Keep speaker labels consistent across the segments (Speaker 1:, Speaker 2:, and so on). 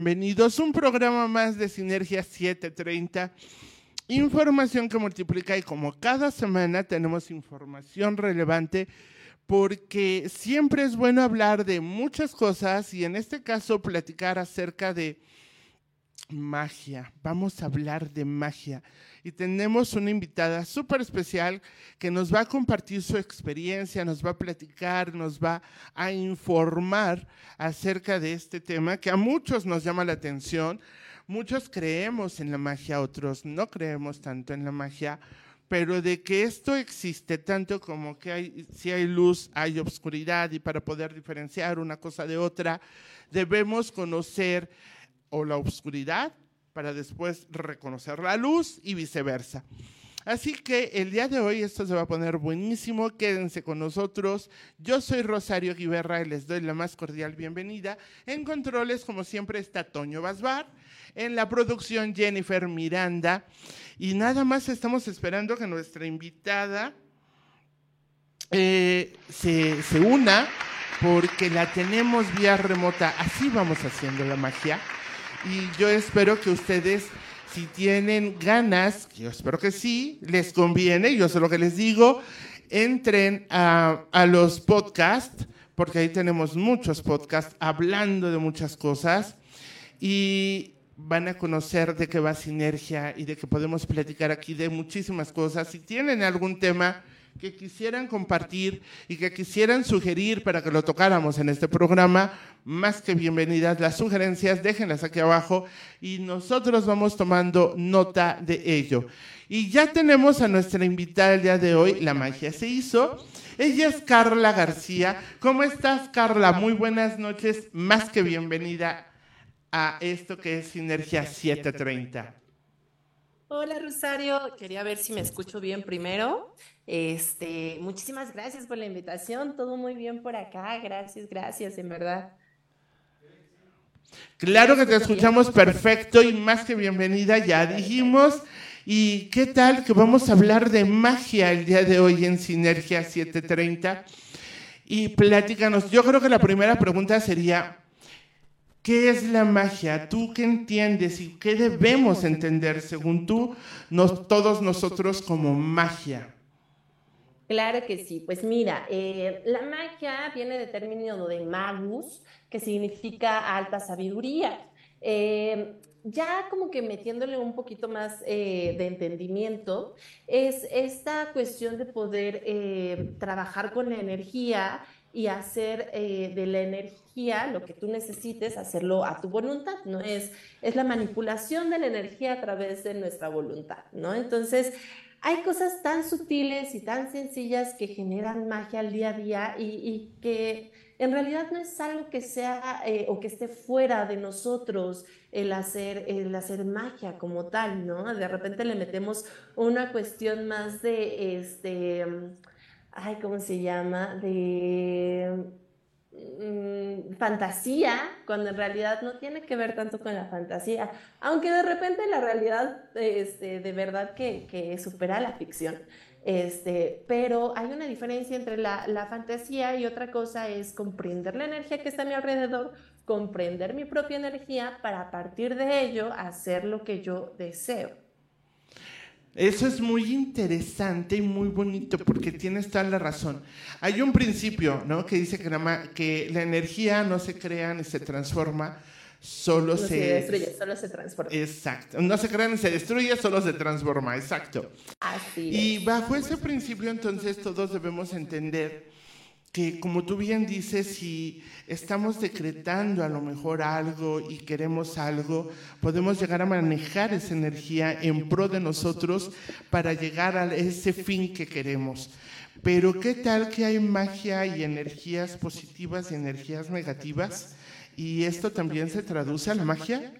Speaker 1: Bienvenidos a un programa más de Sinergia 730. Información que multiplica y como cada semana tenemos información relevante porque siempre es bueno hablar de muchas cosas y en este caso platicar acerca de magia. Vamos a hablar de magia. Y tenemos una invitada súper especial que nos va a compartir su experiencia, nos va a platicar, nos va a informar acerca de este tema que a muchos nos llama la atención. Muchos creemos en la magia, otros no creemos tanto en la magia, pero de que esto existe tanto como que si hay luz, hay obscuridad y para poder diferenciar una cosa de otra, debemos conocer o la oscuridad para después reconocer la luz y viceversa. Así que el día de hoy esto se va a poner buenísimo, quédense con nosotros. Yo soy Rosario Guiberra y les doy la más cordial bienvenida. En controles, como siempre, está Toño Basbar. En la producción, Jennifer Miranda. Y nada más estamos esperando que nuestra invitada eh, se, se una porque la tenemos vía remota. Así vamos haciendo la magia y yo espero que ustedes, si tienen ganas, yo espero que sí, les conviene, yo sé lo que les digo, entren a, los podcasts, porque ahí tenemos muchos podcasts hablando de muchas cosas y van a conocer de qué va Sinergia y de que podemos platicar aquí de muchísimas cosas. Si tienen algún tema que quisieran compartir y que quisieran sugerir para que lo tocáramos en este programa, más que bienvenidas las sugerencias, déjenlas aquí abajo y nosotros vamos tomando nota de ello. Y ya tenemos a nuestra invitada el día de hoy, la magia se hizo. Ella es Carla García. ¿Cómo estás, Carla? Muy buenas noches, más que bienvenida a esto que es Sinergia 730.
Speaker 2: Hola Rosario, quería ver si me escucho bien primero. Este, muchísimas gracias por la invitación, todo muy bien por acá, gracias, gracias, en verdad.
Speaker 1: Claro que te escuchamos perfecto y más que bienvenida, ya dijimos. ¿Y qué tal que vamos a hablar de magia el día de hoy en Sinergia 730? Y platícanos, yo creo que la primera pregunta sería, ¿Qué es la magia? ¿Tú qué entiendes y qué debemos entender según tú, todos nosotros como magia?
Speaker 2: Claro que sí. Pues mira, eh, la magia viene del término de magus, que significa alta sabiduría. Eh, ya como que metiéndole un poquito más eh, de entendimiento, es esta cuestión de poder trabajar con la energía y hacer de la energía lo que tú necesites, hacerlo a tu voluntad, ¿no? Es, es la manipulación de la energía a través de nuestra voluntad, ¿no? Entonces, hay cosas tan sutiles y tan sencillas que generan magia al día a día y, que en realidad no es algo que sea eh, o que esté fuera de nosotros el hacer, el hacer magia como tal, ¿no? De repente le metemos una cuestión más de, este, ay, ¿cómo se llama? De Mm, fantasía, cuando en realidad no tiene que ver tanto con la fantasía, aunque de repente la realidad este, de verdad que, que, supera la ficción. Este, pero hay una diferencia entre la, la fantasía y otra cosa es comprender la energía que está a mi alrededor, comprender mi propia energía para a partir de ello hacer lo que yo deseo.
Speaker 1: Eso es muy interesante y muy bonito porque tienes toda la razón. Hay un principio ¿no? que dice que la, que la energía no se crea ni se transforma, solo
Speaker 2: se, destruye, solo se transforma.
Speaker 1: Exacto. No se crea ni se destruye, solo se transforma. Exacto.
Speaker 2: Así
Speaker 1: y bajo ese principio entonces todos debemos entender que como tú bien dices, si estamos decretando a lo mejor algo y queremos algo, podemos llegar a manejar esa energía en pro de nosotros para llegar a ese fin que queremos. Pero ¿qué tal que hay magia y energías positivas y energías negativas? ¿Y esto también se traduce a la magia?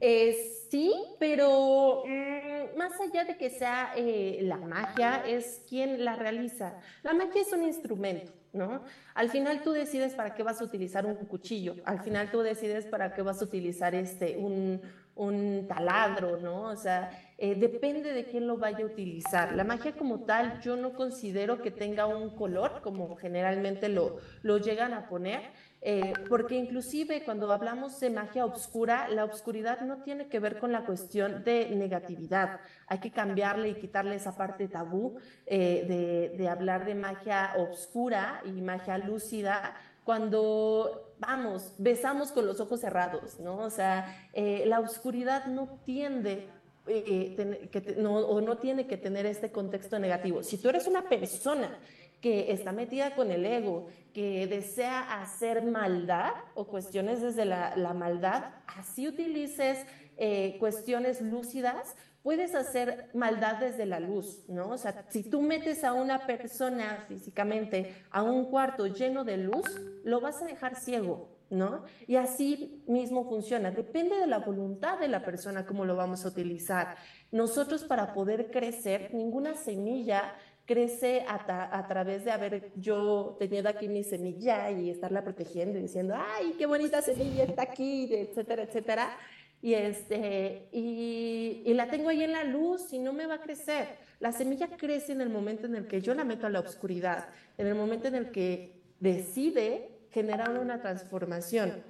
Speaker 2: Es Sí, pero mm, más allá de que sea eh, la magia, es quien la realiza. La magia es un instrumento, ¿no? Al final tú decides para qué vas a utilizar un cuchillo, al final tú decides para qué vas a utilizar este, un, un taladro, ¿no? O sea, eh, depende de quién lo vaya a utilizar. La magia como tal, yo no considero que tenga un color, como generalmente lo, lo llegan a poner. Eh, porque inclusive cuando hablamos de magia oscura, la oscuridad no tiene que ver con la cuestión de negatividad. Hay que cambiarle y quitarle esa parte tabú eh, de, hablar de magia oscura y magia lúcida cuando, vamos, besamos con los ojos cerrados, ¿no? O sea, eh, la oscuridad no tiende que no, o no tiene que tener este contexto negativo. Si tú eres una persona que está metida con el ego, que desea hacer maldad o cuestiones desde la, maldad, así utilices eh, cuestiones lúcidas, puedes hacer maldad desde la luz, ¿no? O sea, si tú metes a una persona físicamente a un cuarto lleno de luz, lo vas a dejar ciego, ¿no? Y así mismo funciona. Depende de la voluntad de la persona cómo lo vamos a utilizar. Nosotros para poder crecer, ninguna semilla crece a, través de haber yo tenido aquí mi semilla y estarla protegiendo y diciendo, ay, qué bonita semilla está aquí, etcétera, etcétera. Y, este, y, y, la tengo ahí en la luz y no me va a crecer. La semilla crece en el momento en el que yo la meto a la oscuridad, en el momento en el que decide generar una transformación.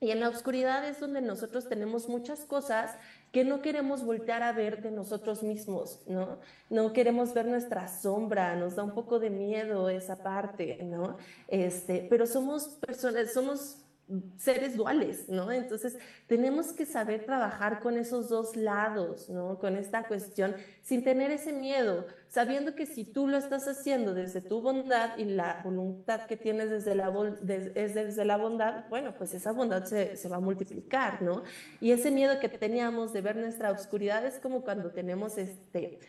Speaker 2: Y en la oscuridad es donde nosotros tenemos muchas cosas que no queremos voltear a ver de nosotros mismos, ¿no? No queremos ver nuestra sombra, nos da un poco de miedo esa parte, ¿no? Este, pero somos personas, somos seres duales, ¿no? Entonces, tenemos que saber trabajar con esos dos lados, ¿no? Con esta cuestión, sin tener ese miedo, sabiendo que si tú lo estás haciendo desde tu bondad y la voluntad que tienes desde la, es desde la bondad, bueno, pues esa bondad se, se, va a multiplicar, ¿no? Y ese miedo que teníamos de ver nuestra oscuridad es como cuando tenemos este...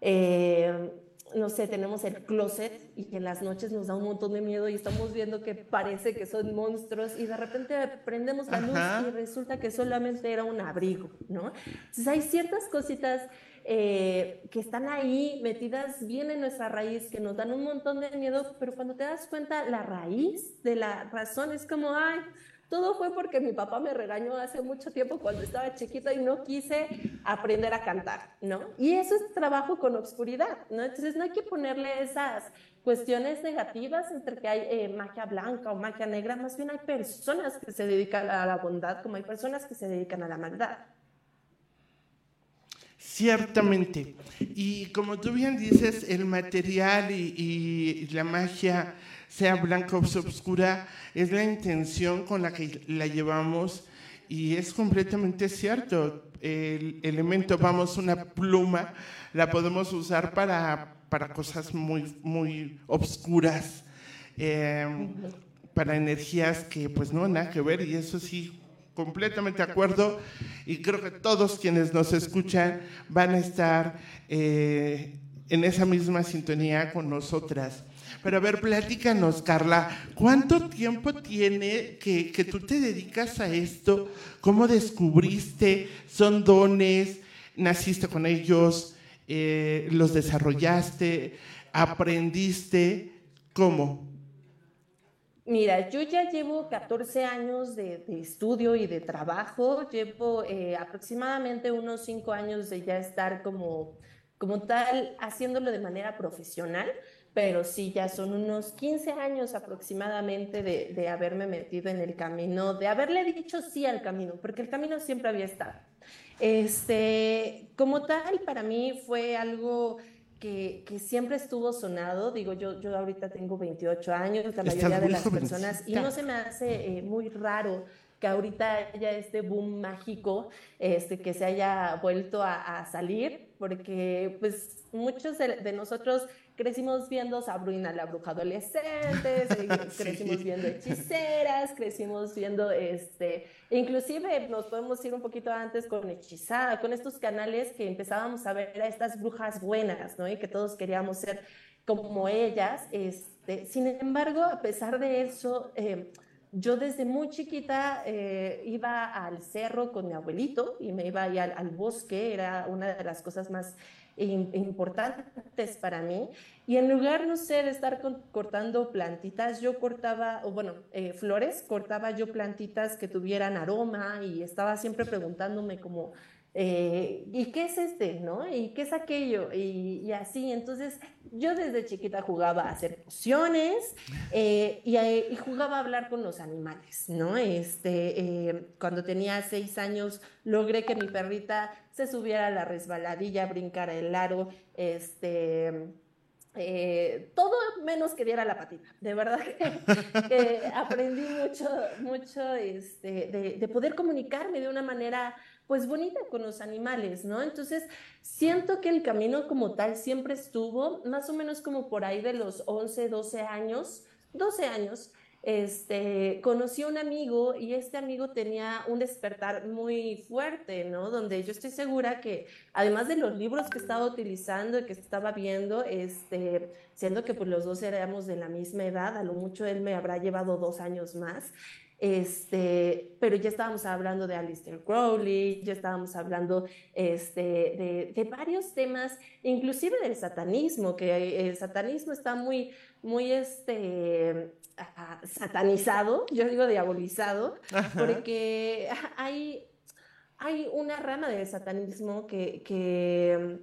Speaker 2: Eh, no sé, tenemos el closet y que en las noches nos da un montón de miedo y estamos viendo que parece que son monstruos y de repente prendemos la luz y resulta que solamente era un abrigo, ¿no? Entonces hay ciertas cositas eh, que están ahí metidas bien en nuestra raíz, que nos dan un montón de miedo, pero cuando te das cuenta, la raíz de la razón es como, ay, todo fue porque mi papá me regañó hace mucho tiempo cuando estaba chiquita y no quise aprender a cantar, ¿no? Y eso es trabajo con obscuridad, ¿no? Entonces no hay que ponerle esas cuestiones negativas entre que hay eh, magia blanca o magia negra, más bien hay personas que se dedican a la bondad como hay personas que se dedican a la maldad.
Speaker 1: Ciertamente. Y como tú bien dices, el material y, y la magia sea blanca o oscura, es la intención con la que la llevamos y es completamente cierto. El elemento, vamos, una pluma, la podemos usar para, para cosas muy, muy obscuras, em, para energías que pues no, nada que ver y eso sí, completamente de acuerdo y creo que todos quienes nos escuchan van a estar eh, en esa misma sintonía con nosotras. Pero a ver, platícanos, Carla, ¿cuánto tiempo tiene que, que tú te dedicas a esto? ¿Cómo descubriste? ¿Son dones? ¿Naciste con ellos? Eh, ¿Los desarrollaste? ¿Aprendiste? ¿Cómo?
Speaker 2: Mira, yo ya llevo 14 años de, estudio y de trabajo, llevo eh, aproximadamente unos 5 años de ya estar como, como tal haciéndolo de manera profesional pero sí, ya son unos 15 años aproximadamente de, de, haberme metido en el camino, de haberle dicho sí al camino, porque el camino siempre había estado. Este, como tal, para mí fue algo que, que, siempre estuvo sonado. Digo, yo, yo ahorita tengo 28 años, la mayoría de las personas, y no se me hace eh, muy raro que ahorita haya este boom mágico, este, que se haya vuelto a, a salir, porque pues muchos de, de nosotros crecimos viendo Sabrina la bruja adolescente, crecimos viendo hechiceras, crecimos viendo, este, inclusive nos podemos ir un poquito antes con hechizada, con estos canales que empezábamos a ver a estas brujas buenas, ¿no? Y que todos queríamos ser como ellas. Este, sin embargo, a pesar de eso, eh, yo desde muy chiquita eh, iba al cerro con mi abuelito y me iba ahí al, al bosque, era una de las cosas más importantes para mí. Y en lugar, no sé, de estar cortando plantitas, yo cortaba, o bueno, eh, flores, cortaba yo plantitas que tuvieran aroma y estaba siempre preguntándome como, eh, ¿y qué es este? ¿No? ¿Y qué es aquello? Y, así, entonces yo desde chiquita jugaba a hacer pociones eh, y, jugaba a hablar con los animales, ¿no? Este, cuando tenía seis años logré que mi perrita se subiera a la resbaladilla, brincara el aro, este eh, todo menos que diera la patita. De verdad que, aprendí mucho, mucho este, de, poder comunicarme de una manera pues bonita con los animales, ¿no? Entonces, siento que el camino como tal siempre estuvo, más o menos como por ahí de los 11, 12 años, 12 años, este, conocí a un amigo y este amigo tenía un despertar muy fuerte, ¿no? Donde yo estoy segura que, además de los libros que estaba utilizando y que estaba viendo, este, siendo que pues los dos éramos de la misma edad, a lo mucho él me habrá llevado dos años más, este, pero ya estábamos hablando de Alistair Crowley, ya estábamos hablando este, de, de, varios temas, inclusive del satanismo, que el satanismo está muy, muy este, satanizado, yo digo diabolizado, porque hay, hay una rama del satanismo que, que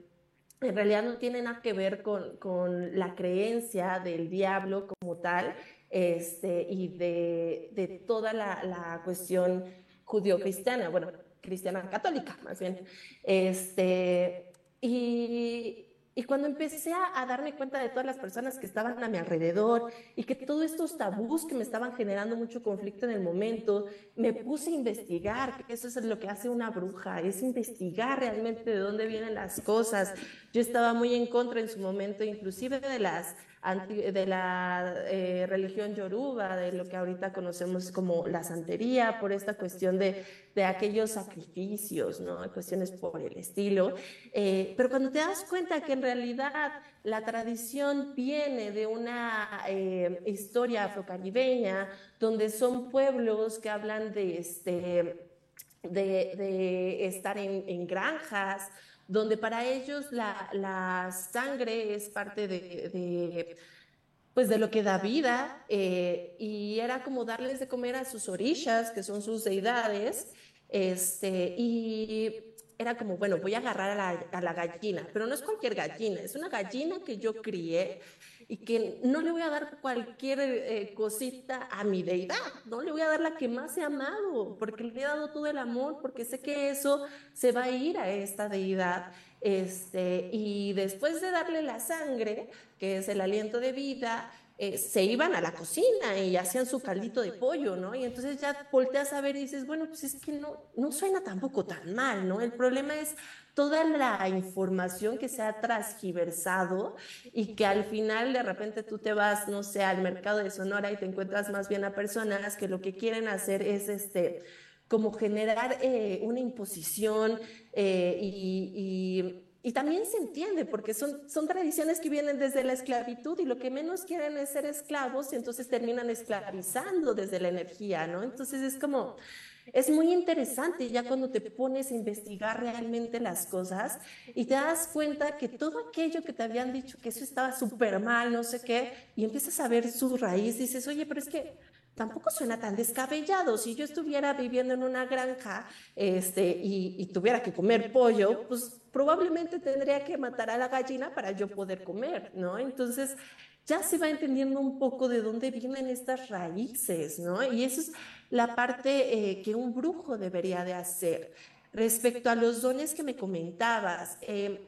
Speaker 2: mm, en realidad no tiene nada que ver con, con la creencia del diablo como tal este, y de, de toda la, la cuestión judío-cristiana, bueno, cristiana católica más bien. Este, y, y cuando empecé a, darme cuenta de todas las personas que estaban a mi alrededor y que todos estos tabús que me estaban generando mucho conflicto en el momento, me puse a investigar, que eso es lo que hace una bruja, es investigar realmente de dónde vienen las cosas. Yo estaba muy en contra en su momento, inclusive de las de la eh, religión yoruba, de lo que ahorita conocemos como la santería, por esta cuestión de, de aquellos sacrificios, ¿no? cuestiones por el estilo. Eh, pero cuando te das cuenta que en realidad la tradición viene de una eh, historia afrocaribeña, donde son pueblos que hablan de, este, de, de estar en, en granjas, donde para ellos la, sangre es parte de, pues de lo que da vida, eh, y era como darles de comer a sus orillas, que son sus deidades, este, y era como, bueno, voy a agarrar a la, a la, gallina, pero no es cualquier gallina, es una gallina que yo crié y que no le voy a dar cualquier eh, cosita a mi deidad, no le voy a dar la que más he amado, porque le he dado todo el amor, porque sé que eso se va a ir a esta deidad. Este, y después de darle la sangre, que es el aliento de vida, eh, se iban a la cocina y hacían su caldito de pollo, ¿no? Y entonces ya volteas a ver y dices, bueno, pues es que no, no suena tampoco tan mal, ¿no? El problema es toda la información que se ha transgiversado y que al final de repente tú te vas, no sé, al mercado de Sonora y te encuentras más bien a personas que lo que quieren hacer es este como generar eh, una imposición eh, y, y, también se entiende porque son, son tradiciones que vienen desde la esclavitud y lo que menos quieren es ser esclavos y entonces terminan esclavizando desde la energía, ¿no? Entonces es como es muy interesante ya cuando te pones a investigar realmente las cosas y te das cuenta que todo aquello que te habían dicho que eso estaba súper mal, no sé qué, y empiezas a ver su raíz, dices, oye, pero es que tampoco suena tan descabellado. Si yo estuviera viviendo en una granja este, y, y, tuviera que comer pollo, pues probablemente tendría que matar a la gallina para yo poder comer, ¿no? Entonces ya se va entendiendo un poco de dónde vienen estas raíces, ¿no? Y eso es la parte eh, que un brujo debería de hacer. Respecto a los dones que me comentabas, eh,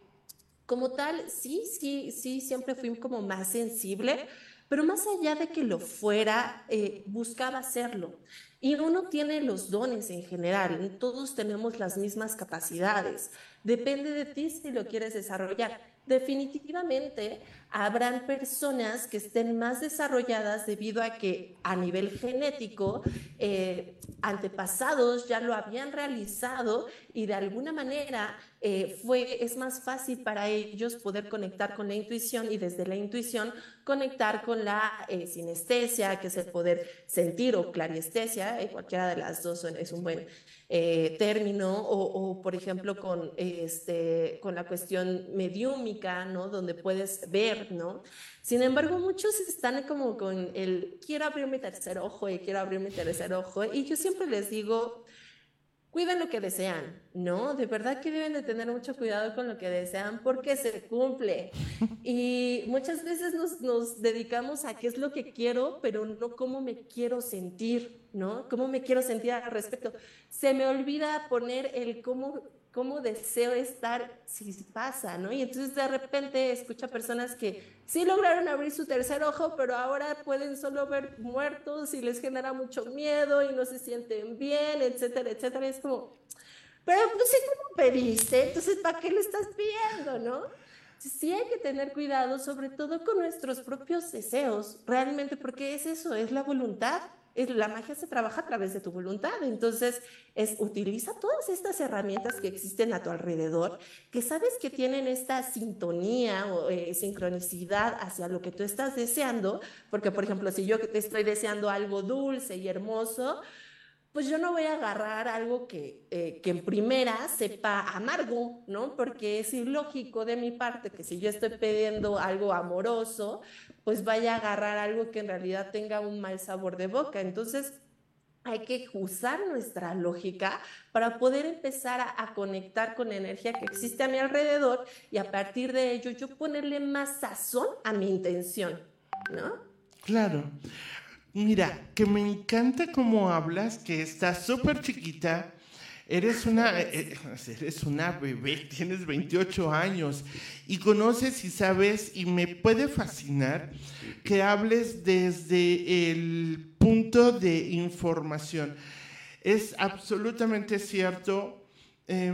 Speaker 2: como tal, sí, sí, sí, siempre fui como más sensible, pero más allá de que lo fuera, eh, buscaba hacerlo. Y uno tiene los dones en general, todos tenemos las mismas capacidades. Depende de ti si lo quieres desarrollar. Definitivamente habrán personas que estén más desarrolladas debido a que a nivel genético eh, antepasados ya lo habían realizado y de alguna manera eh, fue, es más fácil para ellos poder conectar con la intuición y desde la intuición conectar con la eh, sinestesia, que es el poder sentir o clariestesia, cualquiera de las dos es un buen eh, término, o, por ejemplo con, este, con la cuestión mediúmica, ¿no? Donde puedes ver, ¿no? Sin embargo, muchos están como con el quiero abrir mi tercer ojo y quiero abrir mi tercer ojo, y yo siempre les digo, cuiden lo que desean, ¿no? De verdad que deben de tener mucho cuidado con lo que desean porque se cumple. Y muchas veces nos, nos dedicamos a qué es lo que quiero, pero no cómo me quiero sentir, ¿no? ¿Cómo me quiero sentir al respecto? Se me olvida poner el cómo cómo deseo estar si pasa, ¿no? Y entonces de repente escucha personas que sí lograron abrir su tercer ojo, pero ahora pueden solo ver muertos y les genera mucho miedo y no se sienten bien, etcétera, etcétera. es como, pero pues sí, como pediste, entonces ¿para qué le estás pidiendo, no? Sí hay que tener cuidado, sobre todo con nuestros propios deseos, realmente, porque es eso, es la voluntad la magia se trabaja a través de tu voluntad. Entonces, es utiliza todas estas herramientas que existen a tu alrededor, que sabes que tienen esta sintonía o eh, sincronicidad hacia lo que tú estás deseando, porque por ejemplo, si yo te estoy deseando algo dulce y hermoso, pues yo no voy a agarrar algo que, eh, que en primera sepa amargo, ¿no? Porque es ilógico de mi parte que si yo estoy pidiendo algo amoroso, pues vaya a agarrar algo que en realidad tenga un mal sabor de boca. Entonces, hay que usar nuestra lógica para poder empezar a, a, conectar con la energía que existe a mi alrededor y a partir de ello yo ponerle más sazón a mi intención, ¿no?
Speaker 1: Claro. Mira, que me encanta cómo hablas, que estás súper chiquita. Eres una, eh, eh, eres una bebé, tienes 28 años y conoces y sabes y me puede fascinar que hables desde el punto de información. Es absolutamente cierto, eh,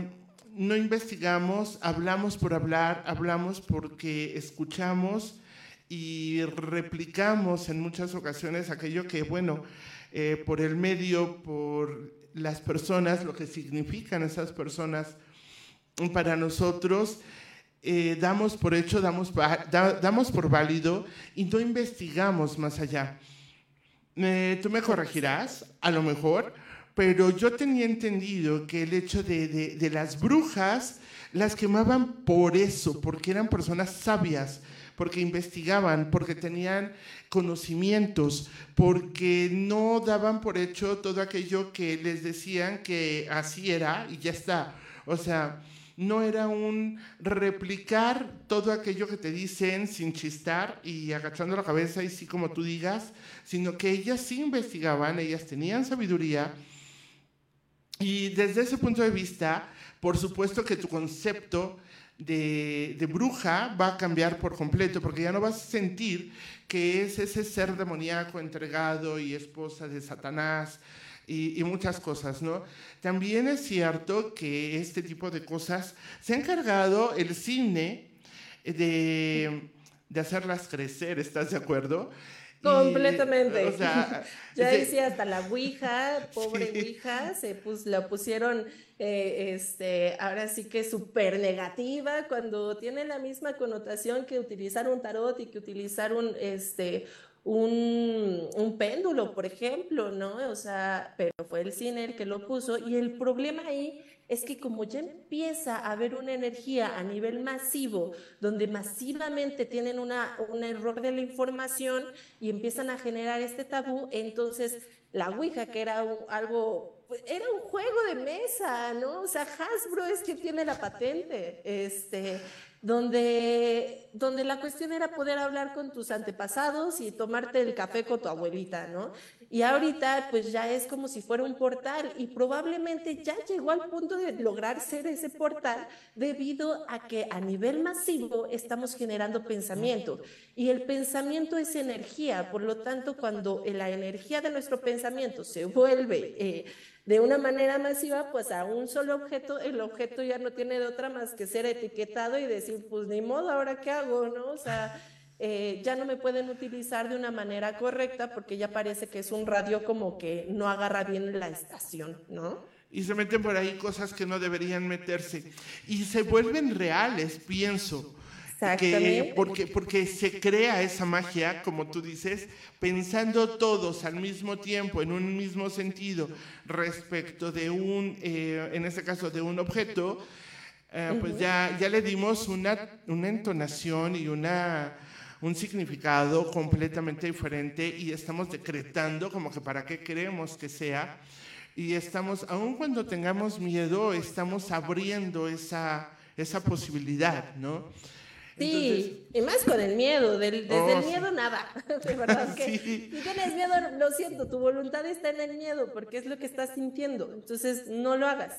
Speaker 1: no investigamos, hablamos por hablar, hablamos porque escuchamos y replicamos en muchas ocasiones aquello que, bueno, eh, por el medio, por las personas, lo que significan esas personas para nosotros, eh, damos por hecho, damos, damos por válido y no investigamos más allá. Eh, tú me corregirás, a lo mejor, pero yo tenía entendido que el hecho de, de, de las brujas las quemaban por eso, porque eran personas sabias, porque investigaban, porque tenían conocimientos, porque no daban por hecho todo aquello que les decían que así era y ya está. O sea, no era un replicar todo aquello que te dicen sin chistar y agachando la cabeza y sí como tú digas, sino que ellas sí investigaban, ellas tenían sabiduría. Y desde ese punto de vista, por supuesto que tu concepto de, bruja va a cambiar por completo, porque ya no vas a sentir que es ese ser demoníaco entregado y esposa de Satanás y, muchas cosas, ¿no? También es cierto que este tipo de cosas se ha encargado el cine de, de hacerlas crecer, ¿estás de acuerdo?
Speaker 2: Completamente. o sea, ya decía hasta la Ouija, pobre Ouija, se pus, la pusieron, eh, este, ahora sí que súper negativa, cuando tiene la misma connotación que utilizar un tarot y que utilizar un, este, un, un, péndulo, por ejemplo, ¿no? O sea, pero fue el cine el que lo puso y el problema ahí es que como ya empieza a haber una energía a nivel masivo, donde masivamente tienen una, un error de la información y empiezan a generar este tabú, entonces la Ouija, que era algo, era un juego de mesa, ¿no? O sea, Hasbro es quien tiene la patente, este, donde, donde la cuestión era poder hablar con tus antepasados y tomarte el café con tu abuelita, ¿no? Y ahorita pues ya es como si fuera un portal y probablemente ya llegó al punto de lograr ser ese portal debido a que a nivel masivo estamos generando pensamiento y el pensamiento es energía, por lo tanto cuando la energía de nuestro pensamiento se vuelve... Eh, de una manera masiva, pues a un solo objeto, el objeto ya no tiene de otra más que ser etiquetado y decir, pues ni modo, ahora qué hago, ¿no? O sea, eh, ya no me pueden utilizar de una manera correcta porque ya parece que es un radio como que no agarra bien la estación, ¿no?
Speaker 1: Y se meten por ahí cosas que no deberían meterse. Y se vuelven reales, pienso. Que, porque, porque se crea esa magia, como tú dices, pensando todos al mismo tiempo, en un mismo sentido, respecto de un, eh, en este caso, de un objeto, eh, pues ya, ya le dimos una, una entonación y una, un significado completamente diferente y estamos decretando como que para qué queremos que sea y estamos, aun cuando tengamos miedo, estamos abriendo esa, esa posibilidad, ¿no?
Speaker 2: Sí, y más con el miedo, del, desde el oh, miedo nada, de verdad que si tienes miedo, lo siento, tu voluntad está en el miedo porque es lo que estás sintiendo, entonces no lo hagas.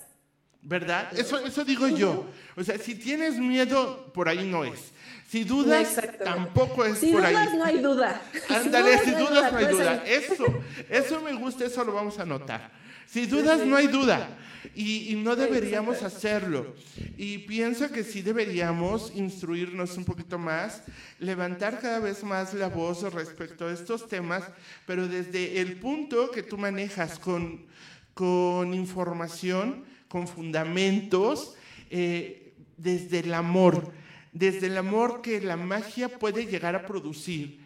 Speaker 1: ¿Verdad? Eso, eso digo yo. O sea, si tienes miedo, por ahí no es. Si dudas, tampoco es por ahí.
Speaker 2: Si dudas, no hay duda.
Speaker 1: Ándale, si dudas, no hay duda. Eso, eso me gusta, eso lo vamos a notar. Si dudas, no hay duda. Y, no deberíamos hacerlo. Y pienso que sí deberíamos instruirnos un poquito más, levantar cada vez más la voz respecto a estos temas, pero desde el punto que tú manejas con, con información, con fundamentos, eh, desde el amor, desde el amor que la magia puede llegar a producir.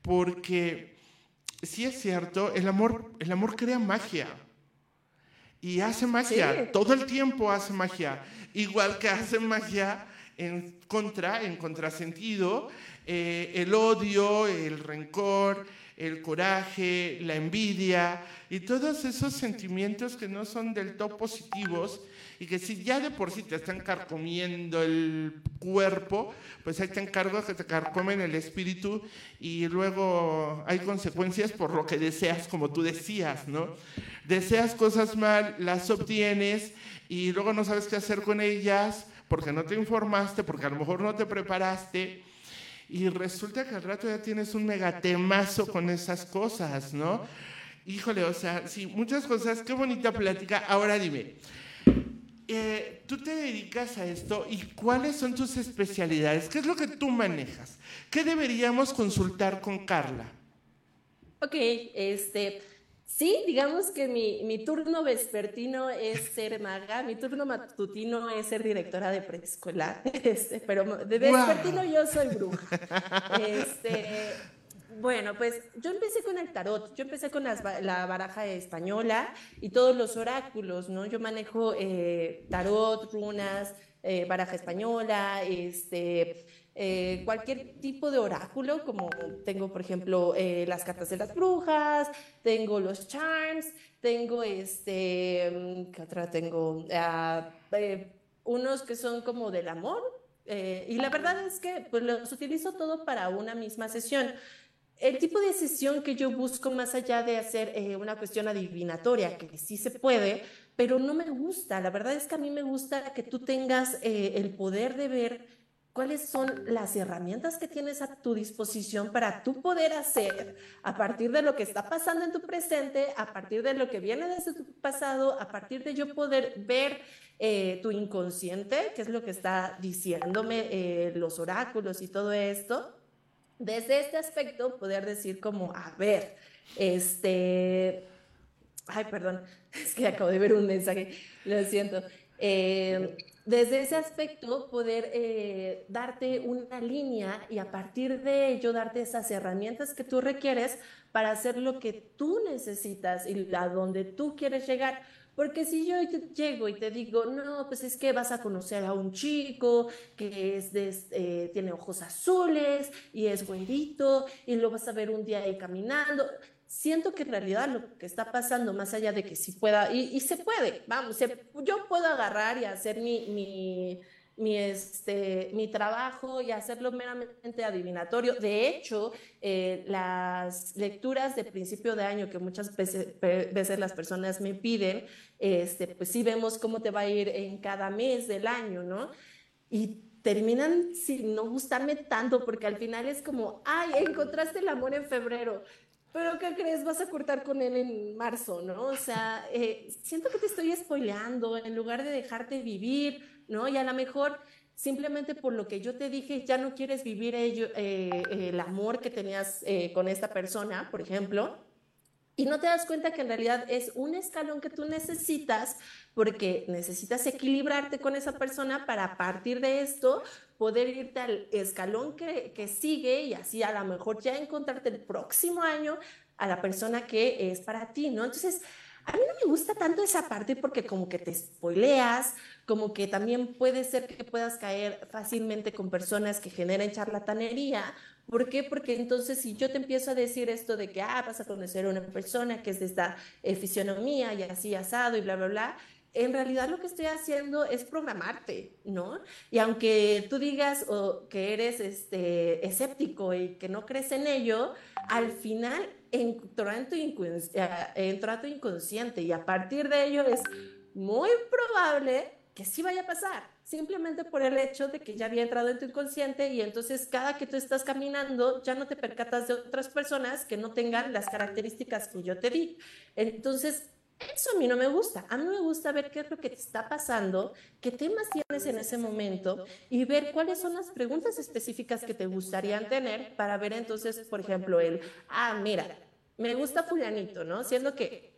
Speaker 1: Porque sí es cierto, el amor, el amor crea magia y hace magia, todo el tiempo hace magia, igual que hace magia en contra, en contrasentido, eh, el odio, el rencor, el coraje, la envidia y todos esos sentimientos que no son del todo positivos y que si ya de por sí te están carcomiendo el cuerpo, pues ahí te encargo que te carcomen el espíritu y luego hay consecuencias por lo que deseas, como tú decías, ¿no? Deseas cosas mal, las obtienes y luego no sabes qué hacer con ellas porque no te informaste, porque a lo mejor no te preparaste y resulta que al rato ya tienes un megatemazo con esas cosas, ¿no? Híjole, o sea, sí, muchas cosas, qué bonita plática. Ahora dime, eh, tú te dedicas a esto y cuáles son tus especialidades, qué es lo que tú manejas, qué deberíamos consultar con Carla.
Speaker 2: Ok, este, sí, digamos que mi, mi, turno vespertino es ser maga, mi turno matutino es ser directora de preescolar, este, pero de vespertino yo soy bruja. Este, bueno, pues yo empecé con el tarot, yo empecé con la baraja española y todos los oráculos, ¿no? Yo manejo eh, tarot, runas, eh, baraja española, este, eh, cualquier tipo de oráculo, como tengo, por ejemplo, las cartas de las brujas, tengo los charms, tengo este, ¿qué otra tengo? Ah, unos que son como del amor, y la verdad es que pues, los utilizo todo para una misma sesión el tipo de sesión que yo busco más allá de hacer eh, una cuestión adivinatoria, que sí se puede, pero no me gusta. La verdad es que a mí me gusta que tú tengas eh, el poder de ver cuáles son las herramientas que tienes a tu disposición para tú poder hacer a partir de lo que está pasando en tu presente, a partir de lo que viene desde tu pasado, a partir de yo poder ver eh, tu inconsciente, que es lo que está diciéndome los oráculos y todo esto desde este aspecto poder decir como, a ver, este, ay, perdón, es que acabo de ver un mensaje, lo siento. Eh, desde ese aspecto, poder eh, darte una línea y a partir de ello darte esas herramientas que tú requieres para hacer lo que tú necesitas y a donde tú quieres llegar. Porque si yo llego y te digo, no, pues es que vas a conocer a un chico que es eh, tiene ojos azules y es güerito y lo vas a ver un día ahí caminando. Siento que en realidad lo que está pasando, más allá de que sí pueda, y, se puede, vamos, yo puedo agarrar y hacer mi mi, este, mi trabajo y hacerlo meramente adivinatorio. De hecho, eh, las lecturas de principio de año que muchas veces, veces, las personas me piden, este, pues sí vemos cómo te va a ir en cada mes del año, ¿no? Y terminan sin no gustarme tanto porque al final es como, ay, encontraste el amor en febrero. Pero ¿qué crees? Vas a cortar con él en marzo, ¿no? O sea, eh, siento que te estoy spoileando en lugar de dejarte vivir ¿no? Y a lo mejor simplemente por lo que yo te dije, ya no quieres vivir ello, eh, el amor que tenías eh, con esta persona, por ejemplo, y no te das cuenta que en realidad es un escalón que tú necesitas porque necesitas equilibrarte con esa persona para a partir de esto poder irte al escalón que, que sigue y así a lo mejor ya encontrarte el próximo año a la persona que es para ti, ¿no? Entonces, a mí no me gusta tanto esa parte porque como que te spoileas, como que también puede ser que puedas caer fácilmente con personas que generen charlatanería, ¿Por qué? Porque entonces si yo te empiezo a decir esto de que, ah, vas a conocer a una persona que es de esta eh, fisionomía y así asado y bla, bla, bla, en realidad lo que estoy haciendo es programarte, ¿no? Y aunque tú digas o que eres este, escéptico y que no crees en ello, al final entra en, tu entra tu inconsciente y a partir de ello es muy probable que sí vaya a pasar, simplemente por el hecho de que ya había entrado en tu inconsciente y entonces cada que tú estás caminando ya no te percatas de otras personas que no tengan las características que yo te di. Entonces, eso a mí no me gusta. A mí me gusta ver qué es lo que te está pasando, qué temas tienes en ese momento y ver cuáles son las preguntas específicas que te gustaría tener para ver entonces, por ejemplo, el, ah, mira, me gusta fulanito, ¿no? Siendo que,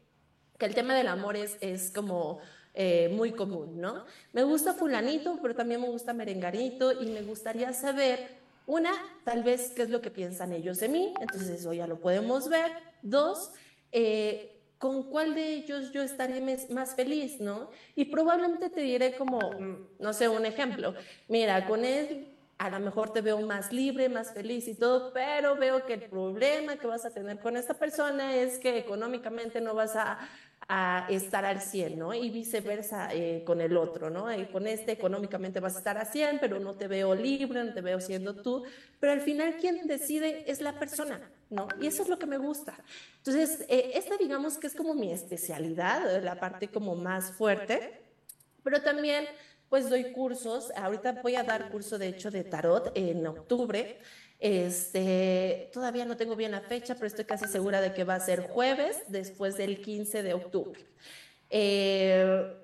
Speaker 2: que el tema del amor es, es como eh, muy común, ¿no? Me gusta fulanito, pero también me gusta merengarito y me gustaría saber, una, tal vez qué es lo que piensan ellos de mí, entonces eso ya lo podemos ver. Dos, eh, con cuál de ellos yo estaré más feliz, ¿no? Y probablemente te diré como, mm, no sé, un ejemplo. Mira, con él a lo mejor te veo más libre, más feliz y todo, pero veo que el problema que vas a tener con esta persona es que económicamente no vas a a estar al 100, ¿no? Y viceversa eh, con el otro, ¿no? Y con este económicamente vas a estar a 100, pero no te veo libre, no te veo siendo tú, pero al final quien decide es la persona, ¿no? Y eso es lo que me gusta. Entonces, eh, esta digamos que es como mi especialidad, la parte como más fuerte, pero también pues doy cursos, ahorita voy a dar curso de hecho de tarot en octubre, este, todavía no tengo bien la fecha, pero estoy casi segura de que va a ser jueves después del 15 de octubre. Eh,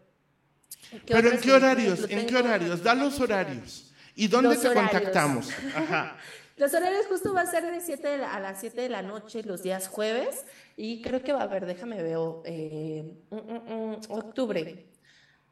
Speaker 1: pero ¿en qué horarios? ¿En qué horarios? Da los horarios. ¿Y dónde te contactamos?
Speaker 2: Los horarios justo va a ser de 7 a las 7 de la noche los días jueves y creo que va a haber, déjame veo, eh, mm, mm, mm, octubre.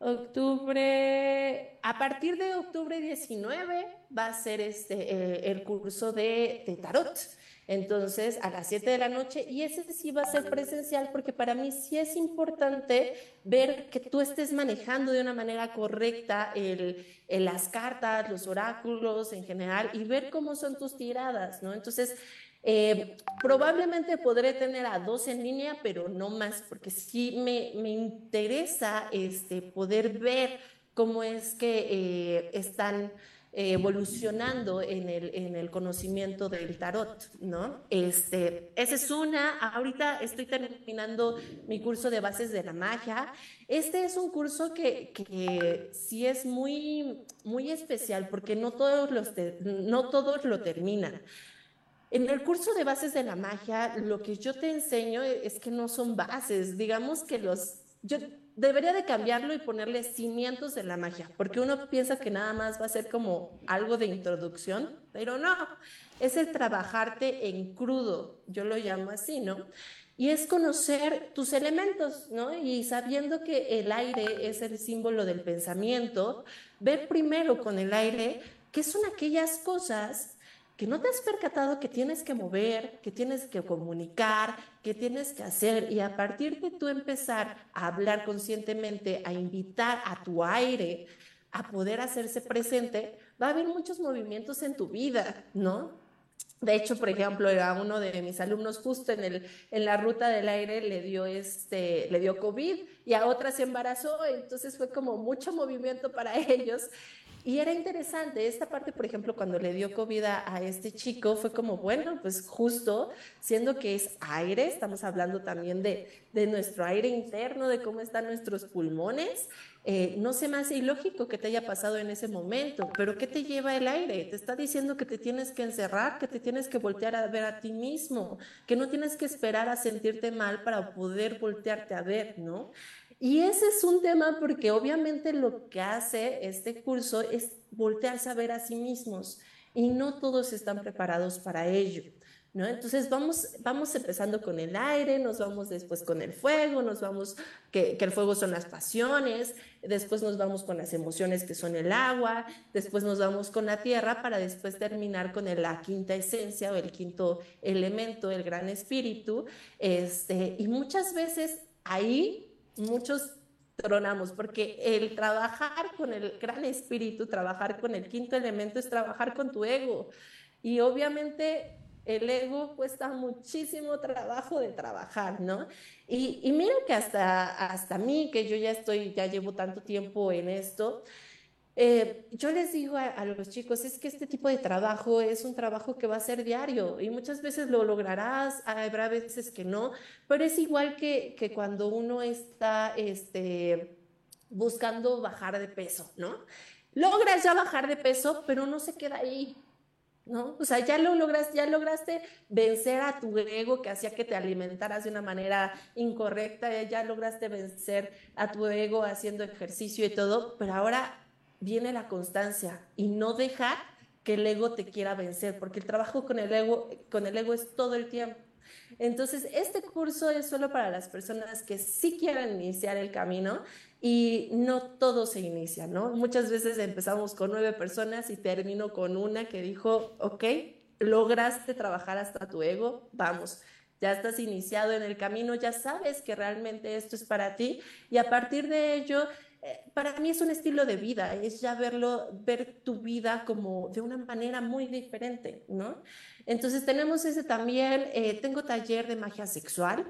Speaker 2: Octubre, a partir de octubre 19 va a ser este, eh, el curso de, de, tarot. Entonces, a las 7 de la noche, y ese sí va a ser presencial, porque para mí sí es importante ver que tú estés manejando de una manera correcta el, el, las cartas, los oráculos en general, y ver cómo son tus tiradas, ¿no? Entonces, eh, probablemente podré tener a dos en línea, pero no más, porque sí me, me interesa este, poder ver cómo es que eh, están evolucionando en el, en el conocimiento del tarot, ¿no? Este, esa es una. Ahorita estoy terminando mi curso de bases de la magia. Este es un curso que, que sí es muy, muy especial porque no todos, los no todos lo terminan. En el curso de bases de la magia, lo que yo te enseño es que no son bases, digamos que los... Yo debería de cambiarlo y ponerle cimientos de la magia, porque uno piensa que nada más va a ser como algo de introducción, pero no, es el trabajarte en crudo, yo lo llamo así, ¿no? Y es conocer tus elementos, ¿no? Y sabiendo que el aire es el símbolo del pensamiento, ver primero con el aire qué son aquellas cosas que no te has percatado que tienes que mover, que tienes que comunicar, que tienes que hacer y a partir de tú empezar a hablar conscientemente, a invitar a tu aire a poder hacerse presente, va a haber muchos movimientos en tu vida, ¿no? De hecho, por ejemplo, a uno de mis alumnos justo en, el, en la ruta del aire le dio, este, le dio COVID y a otra se embarazó, entonces fue como mucho movimiento para ellos. Y era interesante, esta parte, por ejemplo, cuando le dio COVID a, este chico, fue como, bueno, pues justo, siendo que es aire, estamos hablando también de, de nuestro aire interno, de cómo están nuestros pulmones, eh, no sé más ilógico que te haya pasado en ese momento, pero ¿qué te lleva el aire? Te está diciendo que te tienes que encerrar, que te tienes que voltear a ver a ti mismo, que no tienes que esperar a sentirte mal para poder voltearte a ver, ¿no? Y ese es un tema porque obviamente lo que hace este curso es voltearse a ver a sí mismos y no todos están preparados para ello. ¿No? Entonces vamos, vamos empezando con el aire, nos vamos después con el fuego, nos vamos, que, el fuego son las pasiones, después nos vamos con las emociones que son el agua, después nos vamos con la tierra para después terminar con la quinta esencia o el quinto elemento, el gran espíritu. Este, y muchas veces ahí muchos tronamos, porque el trabajar con el gran espíritu, trabajar con el quinto elemento es trabajar con tu ego. Y obviamente el ego cuesta muchísimo trabajo de trabajar, ¿no? Y, y miren que hasta, hasta mí, que yo ya estoy, ya llevo tanto tiempo en esto, eh, yo les digo a, los chicos, es que este tipo de trabajo es un trabajo que va a ser diario y muchas veces lo lograrás, habrá veces que no, pero es igual que, que cuando uno está este, buscando bajar de peso, ¿no? Logras ya bajar de peso, pero no se queda ahí, ¿no? O sea, ya lo lograste, ya lograste vencer a tu ego que hacía que te alimentaras de una manera incorrecta, ya lograste vencer a tu ego haciendo ejercicio y todo, pero ahora viene la constancia y no dejar que el ego te quiera vencer, porque el trabajo con el ego, con el ego es todo el tiempo. Entonces, este curso es solo para las personas que sí quieran iniciar el camino y no todo se inicia, ¿no? Muchas veces empezamos con nueve personas y termino con una que dijo, ok, lograste trabajar hasta tu ego, vamos, ya estás iniciado en el camino, ya sabes que realmente esto es para ti y a partir de ello para mí es un estilo de vida, es ya verlo, ver tu vida como de una manera muy diferente, ¿no? Entonces tenemos ese también, eh, tengo taller de magia sexual,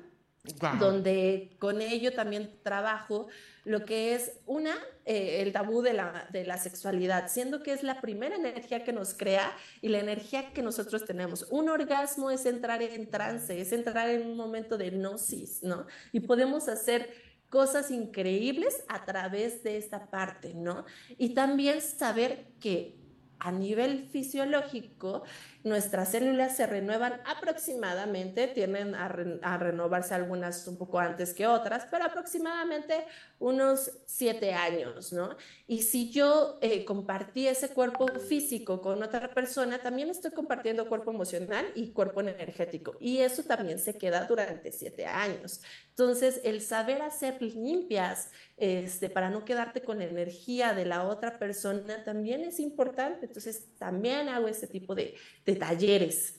Speaker 2: donde con ello también trabajo lo que es una, eh, el tabú de la, de la sexualidad, siendo que es la primera energía que nos crea y la energía que nosotros tenemos. Un orgasmo es entrar en trance, es entrar en un momento de gnosis, ¿no? Y podemos hacer cosas increíbles a través de esta parte, ¿no? Y también saber que a nivel fisiológico nuestras células se renuevan aproximadamente, tienden a, renovarse algunas un poco antes que otras, pero aproximadamente unos siete años, ¿no? Y si yo eh, compartí ese cuerpo físico con otra persona, también estoy compartiendo cuerpo emocional y cuerpo energético, y eso también se queda durante siete años. Entonces, el saber hacer limpias este, para no quedarte con la energía de la otra persona también es importante. Entonces, también hago este tipo de talleres.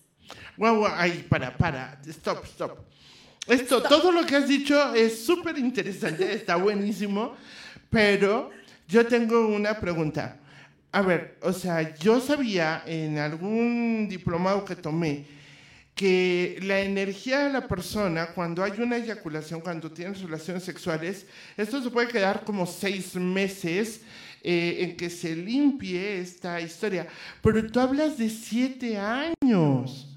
Speaker 1: Guau, ahí, para, para, stop, stop. Esto, todo lo que has dicho es súper interesante, está buenísimo, pero yo tengo una pregunta. A ver, o sea, yo sabía en algún diplomado que tomé que la energía de la persona, cuando hay una eyaculación, cuando tienes relaciones sexuales, esto se puede quedar como seis meses eh, en que se limpie esta historia. Pero tú hablas de siete años.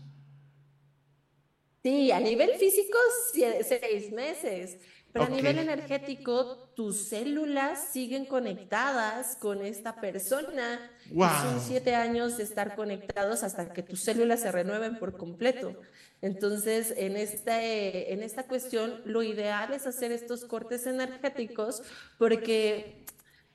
Speaker 2: Sí, a nivel físico, seis meses. Pero a nivel energético, tus células siguen conectadas con esta persona. Son siete años de estar conectados hasta que tus células se renueven por completo. Entonces, en esta, en esta cuestión, lo ideal es hacer estos cortes energéticos porque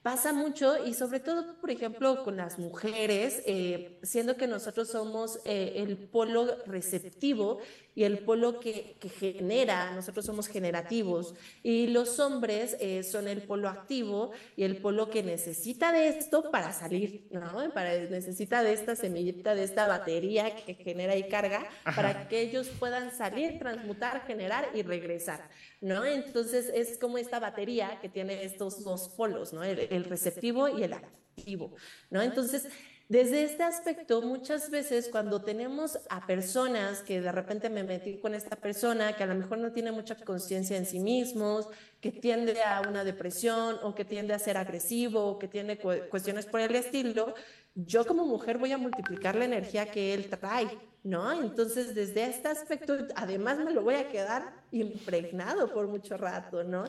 Speaker 2: Pasa mucho y sobre todo, por ejemplo, con las mujeres, eh, siendo que nosotros somos eh, el polo receptivo y el polo que, genera, nosotros somos generativos, y los hombres eh, son el polo activo y el polo que necesita de esto para salir, ¿no? Para, necesita de esta semillita, de esta batería que genera y carga, para que ellos puedan salir, transmutar, generar y regresar. ¿no? Entonces es como esta batería que tiene estos dos polos, ¿no? El, receptivo y el activo, ¿no? Entonces, desde este aspecto, muchas veces cuando tenemos a personas que de repente me metí con esta persona que a lo mejor no tiene mucha conciencia en sí mismos, que tiende a una depresión o que tiende a ser agresivo o que tiene cuestiones por el estilo, yo como mujer voy a multiplicar la energía que él trae, ¿no? Entonces, desde este aspecto, además me lo voy a quedar impregnado por mucho rato, ¿no?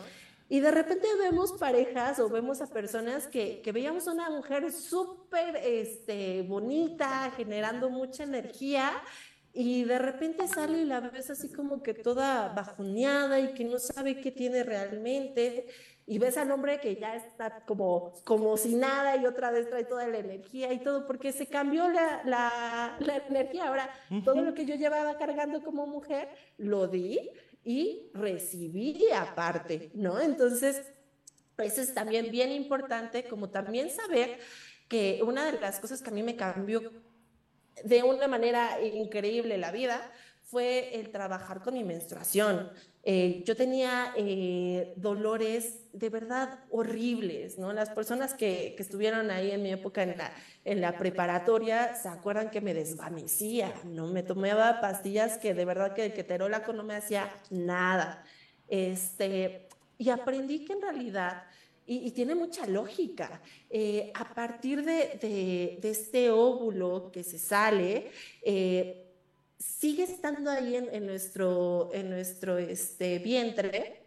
Speaker 2: Y de repente vemos parejas o vemos a personas que, que veíamos a una mujer súper este, bonita, generando mucha energía, y de repente sale y la ves así como que toda bajoneada y que no sabe qué tiene realmente y ves al hombre que ya está como, como si nada y otra vez trae toda la energía y todo, porque se cambió la, la, la energía. Ahora, todo lo que yo llevaba cargando como mujer, lo di y recibí aparte, ¿no? Entonces, eso es también bien importante, como también saber que una de las cosas que a mí me cambió de una manera increíble la vida fue el trabajar con mi menstruación. Eh, yo tenía eh, dolores de verdad horribles, ¿no? Las personas que, que, estuvieron ahí en mi época en la, en la preparatoria se acuerdan que me desvanecía, ¿no? Me tomaba pastillas que de verdad que el keterolaco no me hacía nada. Este, y aprendí que en realidad, y, tiene mucha lógica, eh, a partir de, de, este óvulo que se sale, sigue estando ahí en, nuestro, en nuestro este, vientre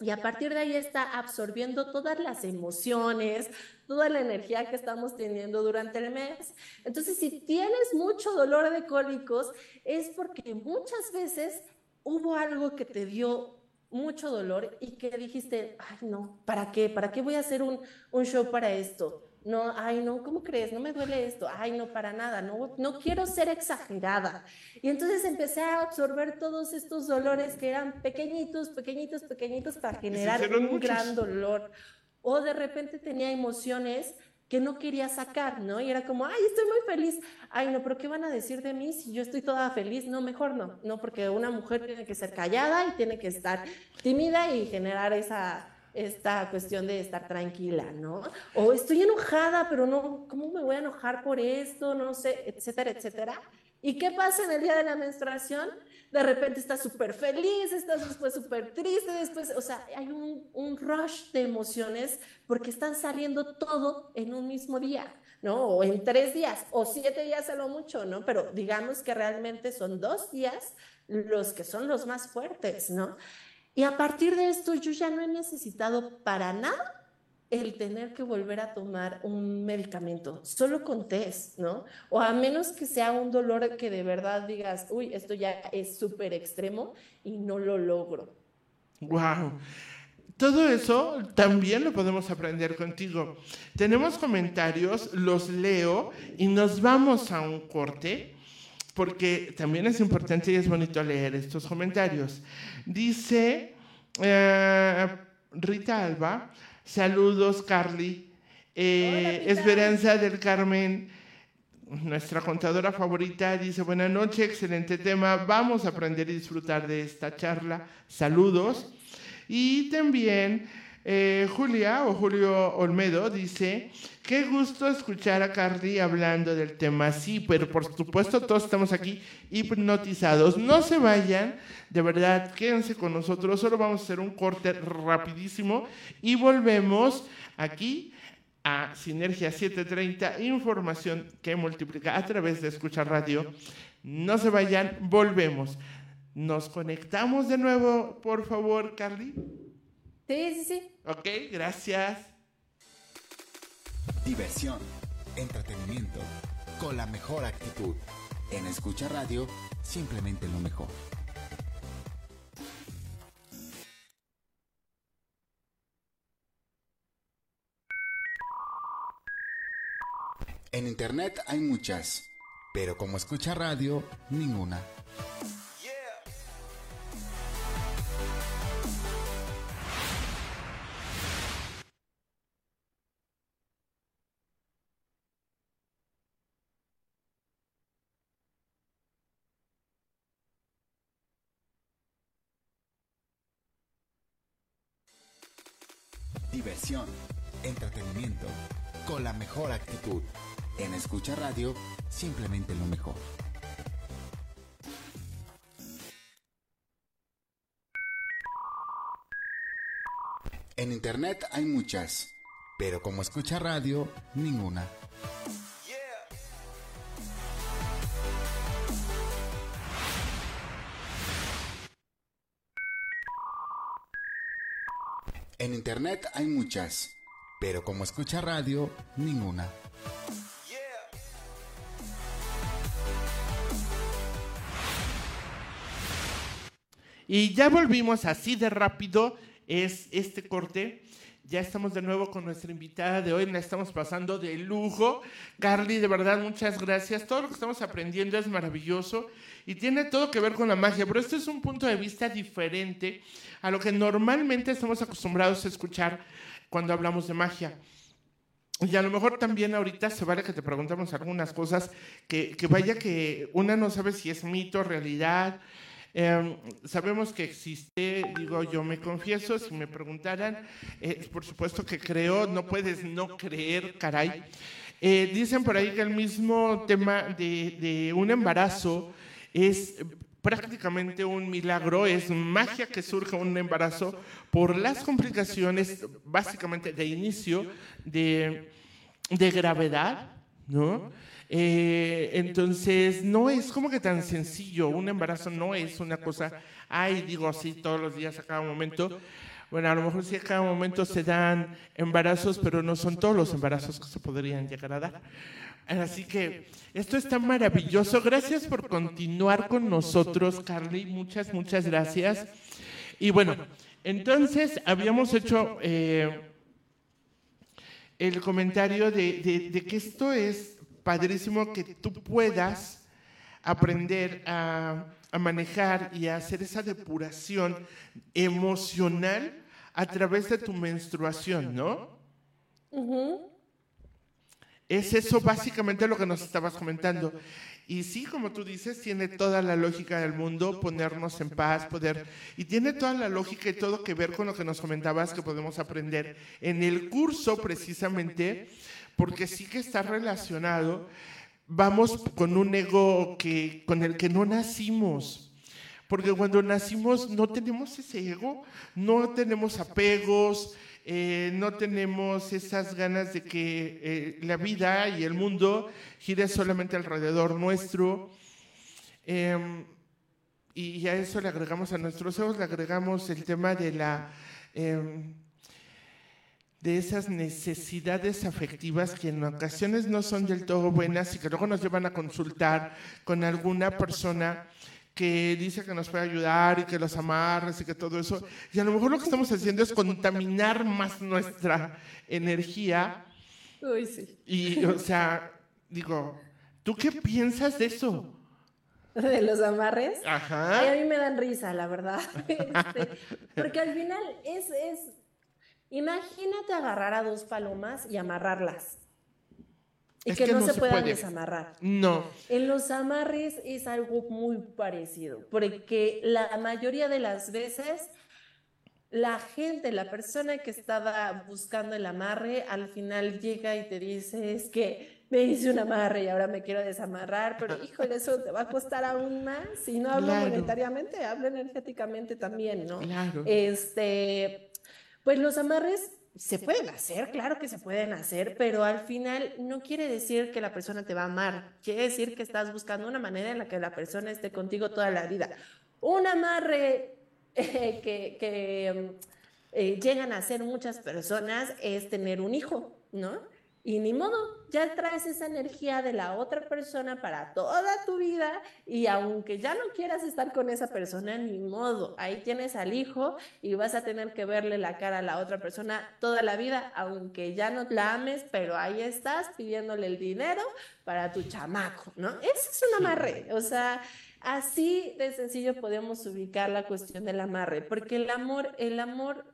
Speaker 2: y a partir de ahí está absorbiendo todas las emociones, toda la energía que estamos teniendo durante el mes. Entonces, si tienes mucho dolor de cólicos, es porque muchas veces hubo algo que te dio mucho dolor y que dijiste, ay, no, ¿para qué? ¿Para qué voy a hacer un, un show para esto? No, ay, no, ¿cómo crees? No me duele esto, ay, no, para nada, no, no quiero ser exagerada. Y entonces empecé a absorber todos estos dolores que eran pequeñitos, pequeñitos, pequeñitos para generar un gran dolor. O de repente tenía emociones que no quería sacar, ¿no? Y era como, ay, estoy muy feliz. Ay, no, pero ¿qué van a decir de mí si yo estoy toda feliz? No, mejor no. No, porque una mujer tiene que ser callada y tiene que estar tímida y generar esa esta cuestión de estar tranquila, ¿no? O estoy enojada, pero no, ¿cómo me voy a enojar por esto? No sé, etcétera, etcétera. ¿Y qué pasa en el día de la menstruación? De repente estás súper feliz, estás después súper triste, después, o sea, hay un, rush de emociones porque están saliendo todo en un mismo día, ¿no? O en tres días, o siete días a lo mucho, ¿no? Pero digamos que realmente son dos días los que son los más fuertes, ¿no? Y a partir de esto yo ya no he necesitado para nada el tener que volver a tomar un medicamento, solo con test, ¿no? O a menos que sea un dolor que de verdad digas, uy, esto ya es súper extremo y no lo logro.
Speaker 1: Wow. Todo eso también lo podemos aprender contigo. Tenemos comentarios, los leo y nos vamos a un corte porque también es importante y es bonito leer estos comentarios. Dice eh, Rita Alba, saludos Carly, eh, Esperanza del Carmen, nuestra contadora favorita, dice buenas noches, excelente tema, vamos a aprender y disfrutar de esta charla, saludos. Y también eh, Julia o Julio Olmedo dice, qué gusto escuchar a Carly hablando del tema. Sí, pero por supuesto todos estamos aquí hipnotizados. No se vayan, de verdad, quédense con nosotros. Solo vamos a hacer un corte rapidísimo y volvemos aquí a Sinergia 730, información que multiplica a través de escuchar radio. No se vayan, volvemos. Nos conectamos de nuevo, por favor, Carly.
Speaker 2: Sí, sí, sí.
Speaker 1: Ok, gracias.
Speaker 3: Diversión, entretenimiento, con la mejor actitud. En Escucha Radio, simplemente lo mejor. En Internet hay muchas, pero como escucha radio, ninguna. Entretenimiento, con la mejor actitud. En Escucha Radio, simplemente lo mejor. En Internet hay muchas, pero como escucha radio, ninguna. En Internet hay muchas, pero como escucha radio, ninguna.
Speaker 1: Y ya volvimos así de rápido, es este corte. Ya estamos de nuevo con nuestra invitada de hoy, la estamos pasando de lujo. Carly, de verdad, muchas gracias. Todo lo que estamos aprendiendo es maravilloso y tiene todo que ver con la magia, pero este es un punto de vista diferente a lo que normalmente estamos acostumbrados a escuchar cuando hablamos de magia. Y a lo mejor también ahorita se vale que te preguntemos algunas cosas que, que vaya que una no sabe si es mito, realidad, Em, sabemos que existe, digo, yo me confieso, si me preguntaran, eh, por supuesto que creo, no puedes no creer, caray. Eh, dicen por ahí que el mismo tema de, de un embarazo es prácticamente un milagro, es magia que surja un embarazo por las complicaciones básicamente de inicio, de, de gravedad, ¿no? Eh, entonces, no es como que tan sencillo. Un embarazo no es una cosa, ay, digo así todos los días a cada momento. Bueno, a lo mejor sí a cada momento se dan embarazos, pero no son todos los embarazos que se podrían llegar a dar. Así que esto está maravilloso. Gracias por continuar con nosotros, Carly. Muchas, muchas gracias. Y bueno, entonces habíamos hecho eh, el comentario de, de que esto es padrísimo que tú puedas aprender a, manejar y a hacer esa depuración emocional a través de tu menstruación, ¿no? Es eso básicamente lo que nos estabas comentando. Y sí, como tú dices, tiene toda la lógica del mundo ponernos en paz, poder... Y tiene toda la lógica y todo que ver con lo que nos comentabas que podemos aprender en el curso precisamente porque sí que está relacionado, vamos con un ego que, con el que no nacimos. Porque cuando nacimos no tenemos ese ego, no tenemos apegos, eh, no tenemos esas ganas de que eh, la vida y el mundo gire solamente alrededor nuestro. Em, y a eso le agregamos a nuestros egos, le agregamos el tema de la... Em, de esas necesidades afectivas que en ocasiones no son del todo buenas y que luego nos llevan a consultar con alguna persona que dice que nos puede ayudar y que los amarres y que todo eso. Y a lo mejor lo que estamos haciendo es contaminar más nuestra energía.
Speaker 2: Uy, sí.
Speaker 1: Y, o sea, digo, ¿tú qué piensas de eso?
Speaker 2: ¿De los amarres?
Speaker 1: Ajá.
Speaker 2: a mí me dan risa, la verdad. Este, porque al final es, es Imagínate agarrar a dos palomas y amarrarlas. Y que, no, se, puedan desamarrar.
Speaker 1: No.
Speaker 2: En los amarres es algo muy parecido, porque la mayoría de las veces la gente, la persona que estaba buscando el amarre, al final llega y te dice, es que me hice un amarre y ahora me quiero desamarrar, pero híjole, eso te va a costar aún más. Si no hablo monetariamente, hablo energéticamente también, ¿no?
Speaker 1: Claro.
Speaker 2: Este, pues los amarres se pueden hacer, claro que se pueden hacer, pero al final no quiere decir que la persona te va a amar, quiere decir que estás buscando una manera en la que la persona esté contigo toda la vida. Un amarre eh, que, eh, llegan a hacer muchas personas es tener un hijo, ¿no? Y ni modo, ya traes esa energía de la otra persona para toda tu vida y aunque ya no quieras estar con esa persona, ni modo, ahí tienes al hijo y vas a tener que verle la cara a la otra persona toda la vida, aunque ya no la ames, pero ahí estás pidiéndole el dinero para tu chamaco, ¿no? Ese es un amarre, o sea, así de sencillo podemos ubicar la cuestión del amarre, porque el amor, el amor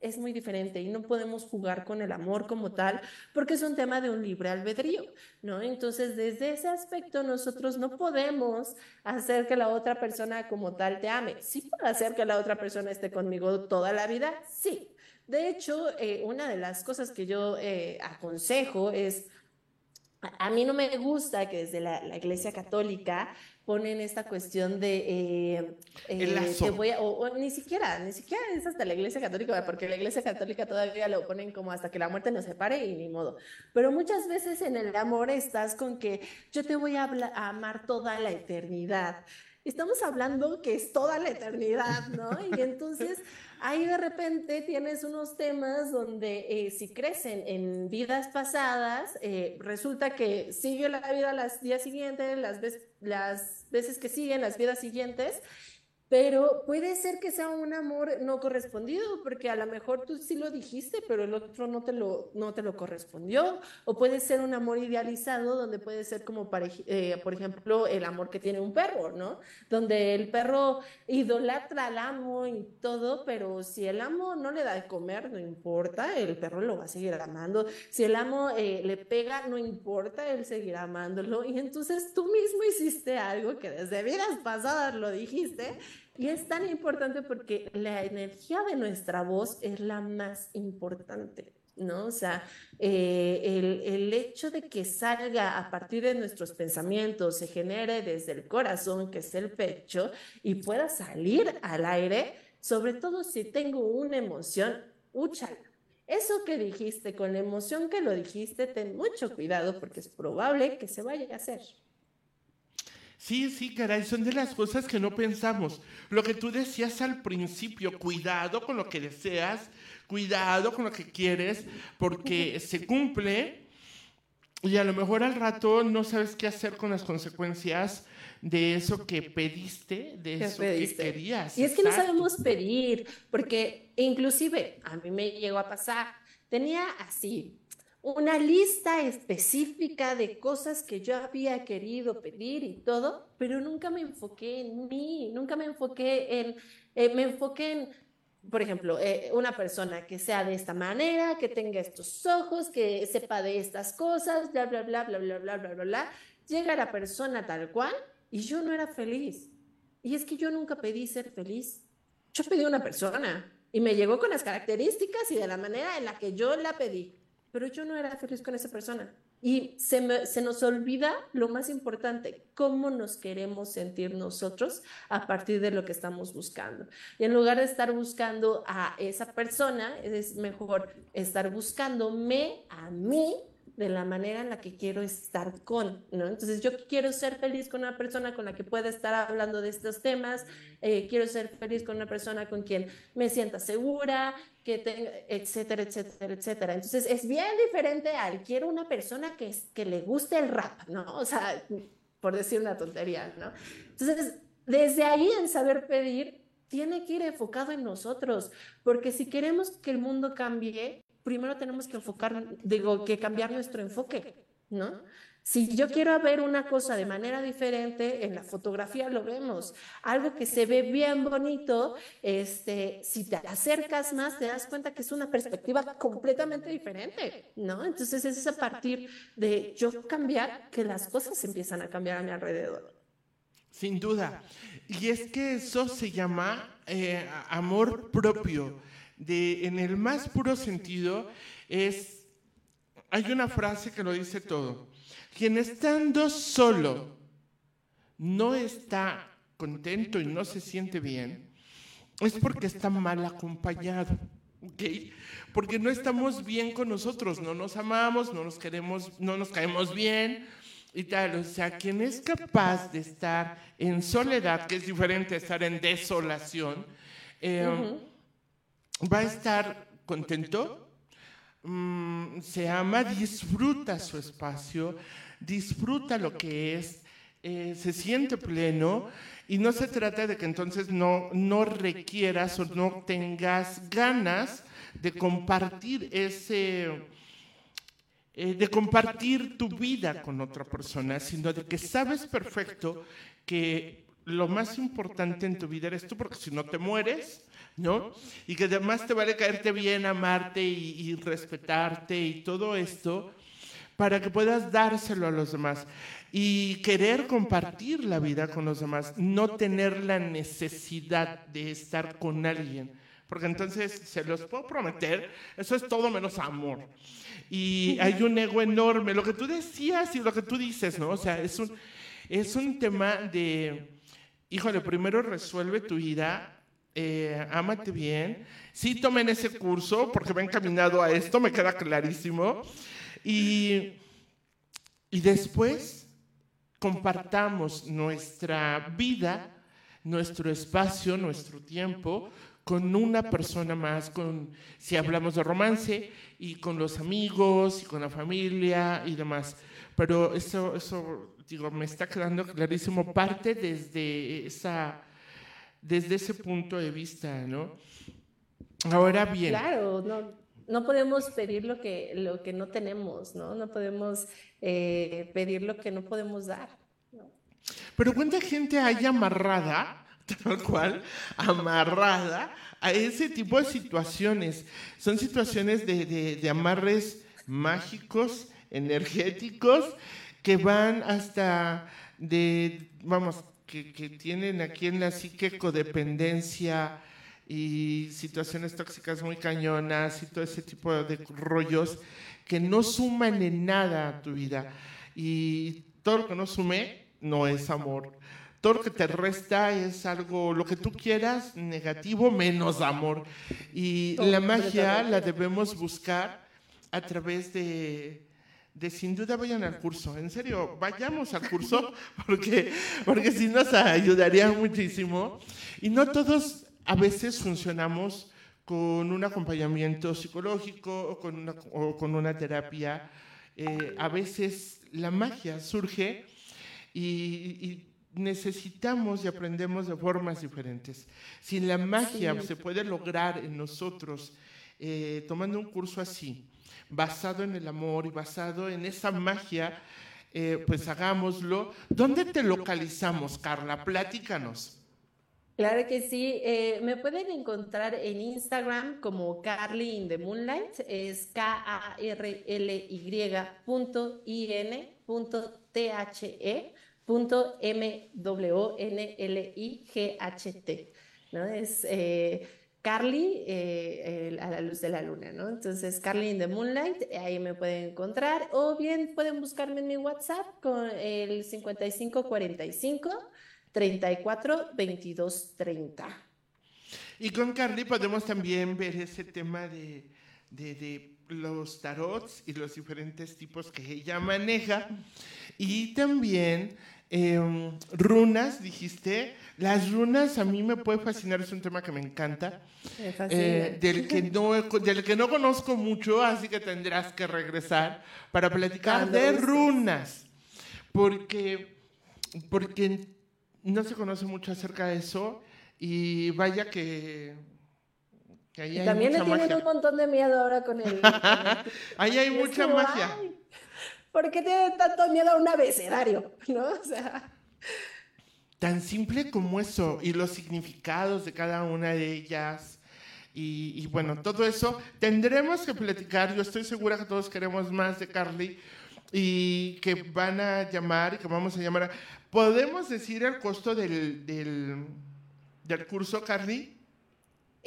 Speaker 2: es muy diferente y no podemos jugar con el amor como tal porque es un tema de un libre albedrío, ¿no? Entonces, desde ese aspecto nosotros no podemos hacer que la otra persona como tal te ame. Sí puedo hacer que la otra persona esté conmigo toda la vida, sí. De hecho, eh, una de las cosas que yo eh, aconsejo es, a mí no me gusta que desde la Iglesia Católica ponen esta cuestión. de eh,
Speaker 1: eh
Speaker 2: voy o, ni siquiera ni siquiera es hasta la iglesia católica porque la iglesia católica todavía lo ponen como hasta que la muerte nos separe y ni modo. Pero muchas veces en el amor estás con que yo te voy a, a amar toda la eternidad. Estamos hablando que es toda la eternidad no y entonces ahí de repente tienes unos temas donde eh, si crecen en vidas pasadas, eh, resulta que sigue la vida las días siguientes, las, las veces que siguen, las vidas siguientes, pero puede ser que sea un amor no correspondido, porque a lo mejor tú sí lo dijiste, pero el otro no te lo, no te lo correspondió, o puede ser un amor idealizado, donde puede ser como, eh, por ejemplo, el amor que tiene un perro, ¿no? Donde el perro idolatra al amo y todo, pero si el amo no le da de comer, no importa, el perro lo va a seguir amando. Si el amo eh, le pega, no importa, él seguirá amándolo. Y entonces tú mismo hiciste algo que desde vidas pasadas lo dijiste y es tan importante porque la energía de nuestra voz es la más importante, ¿no? O sea, eh, el, hecho de que salga a partir de nuestros pensamientos, se genere desde el corazón, que es el pecho, y pueda salir al aire, sobre todo si tengo una emoción, úchala. Eso que dijiste, con la emoción que lo dijiste, ten mucho cuidado porque es probable que se vaya a hacer.
Speaker 1: Sí, sí, caray, son de las cosas que no pensamos. Lo que tú decías al principio, cuidado con lo que deseas, cuidado con lo que quieres, porque se cumple y a lo mejor al rato no sabes qué hacer con las consecuencias de eso que pediste, de eso que querías.
Speaker 2: Y es que no sabemos pedir, porque inclusive a mí me llegó a pasar, tenía así una lista específica de cosas que yo había querido pedir y todo, pero nunca me enfoqué en mí, nunca me enfoqué en, eh, me enfoqué en, por ejemplo, eh, una persona que sea de esta manera, que tenga estos ojos, que sepa de estas cosas, bla, bla, bla, bla, bla, bla, bla, bla, bla. Llega la persona tal cual y yo no era feliz. Y es que yo nunca pedí ser feliz. Yo pedí una persona y me llegó con las características y de la manera en la que yo la pedí pero yo no era feliz con esa persona. Y se, nos olvida lo más importante, cómo nos queremos sentir nosotros a partir de lo que estamos buscando. Y en lugar de estar buscando a esa persona, es mejor estar buscándome a mí de la manera en la que quiero estar con, ¿no? Entonces yo quiero ser feliz con una persona con la que pueda estar hablando de estos temas, eh, quiero ser feliz con una persona con quien me sienta segura, que tenga, etcétera, etcétera, etcétera. Entonces es bien diferente al quiero una persona que, que le guste el rap, ¿no? O sea, por decir una tontería, ¿no? Entonces, desde ahí en saber pedir, tiene que ir enfocado en nosotros, porque si queremos que el mundo cambie, primero tenemos que enfocar, digo, que cambiar nuestro enfoque, ¿no? Si yo quiero ver una cosa de manera diferente, en la fotografía lo vemos. Algo que se ve bien bonito, este, si te acercas más, te das cuenta que es una perspectiva completamente diferente, ¿no? Entonces es a partir de yo cambiar que las cosas empiezan a cambiar a mi alrededor.
Speaker 1: Sin duda. Y es que eso se llama eh, amor propio de, en el más puro sentido, es, hay una frase que lo dice todo. Quien estando solo no está contento y no se siente bien, es porque está mal acompañado. ¿okay? Porque no estamos bien con nosotros, no nos amamos, no nos queremos, no nos caemos bien y tal. O sea, quien es capaz de estar en soledad, que es diferente a estar en desolación, eh, va a estar contento, mm, se ama, disfruta su espacio, disfruta lo que es, eh, se siente pleno y no se trata de que entonces no, no requieras o no tengas ganas de compartir ese... Eh, de compartir tu vida con otra persona, sino de que sabes perfecto que lo más importante en tu vida eres tú, porque si no te mueres, ¿no? Y que además te vale caerte bien, amarte y, respetarte y todo esto para que puedas dárselo a los demás y querer compartir la vida con los demás, no tener la necesidad de estar con alguien. Porque entonces, se los puedo prometer, eso es todo menos amor. Y hay un ego enorme, lo que tú decías y lo que tú dices, ¿no? O sea, es un, es un tema de híjole, primero resuelve tu vida, eh, ámate bien. Sí tomen ese curso porque va encaminado a esto, me queda clarísimo. Y, y después compartamos nuestra vida, nuestro espacio, nuestro tiempo con una persona más, con, si hablamos de romance, y con los amigos, y con la familia y demás. Pero eso, eso digo, me está quedando clarísimo, parte desde esa, desde ese punto de vista, ¿no? Ahora bien.
Speaker 2: Claro, no, no podemos pedir lo que, lo que no tenemos, ¿no? No podemos eh, pedir lo que no podemos dar.
Speaker 1: Pero ¿cuánta gente hay amarrada, tal cual, amarrada a ese tipo de situaciones? Son situaciones de, de amarres mágicos, energéticos, que van hasta de, vamos, que, que tienen aquí en la psique codependencia y situaciones tóxicas muy cañonas y todo ese tipo de rollos que no suman en nada a tu vida. Y todo lo que no sume no es amor. Todo lo que te resta es algo, lo que tú quieras, negativo menos amor. Y la magia la debemos buscar a través de, de sin duda vayan al curso. En serio, vayamos al curso porque, porque sí nos ayudaría muchísimo. Y no todos a veces funcionamos con un acompañamiento psicológico o con una, o con una terapia. Eh, a veces la magia surge y, y, necesitamos y aprendemos de formas diferentes. Si la magia se puede lograr en nosotros eh, tomando un curso así, basado en el amor y basado en esa magia, eh, pues hagámoslo. ¿Dónde te localizamos, Carla? Pláticanos.
Speaker 2: Claro que sí. Eh, me pueden encontrar en Instagram como Carly in the Moonlight. Es K-A-R-L-Y punto I-N punto T-H-E punto M-W-N-L-I-G-H-T. ¿no? Es eh, Carly eh, a la luz de la luna, ¿no? Entonces, Carly in the Moonlight, ahí me pueden encontrar. O bien pueden buscarme en mi WhatsApp con el 5545. 34 22 30.
Speaker 1: Y con Carly podemos también ver ese tema de, de, de, los tarots y los diferentes tipos que ella maneja. Y también eh, runas, dijiste. Las runas a mí me puede fascinar, es un tema que me encanta. Eh, del, que no, del que no conozco mucho, así que tendrás que regresar para platicar de runas. Porque, porque no se conoce mucho acerca de eso y vaya que,
Speaker 2: hay También le tienen un montón de miedo ahora con el...
Speaker 1: ahí hay mucha magia.
Speaker 2: ¿Por qué tienen tanto miedo a un abecedario? ¿No? O sea...
Speaker 1: Tan simple como eso y los significados de cada una de ellas. Y, bueno, todo eso tendremos que platicar. Yo estoy segura que todos queremos más de Carly y que van a llamar y que vamos a llamar ¿Podemos decir el costo del, del, del curso, Carly?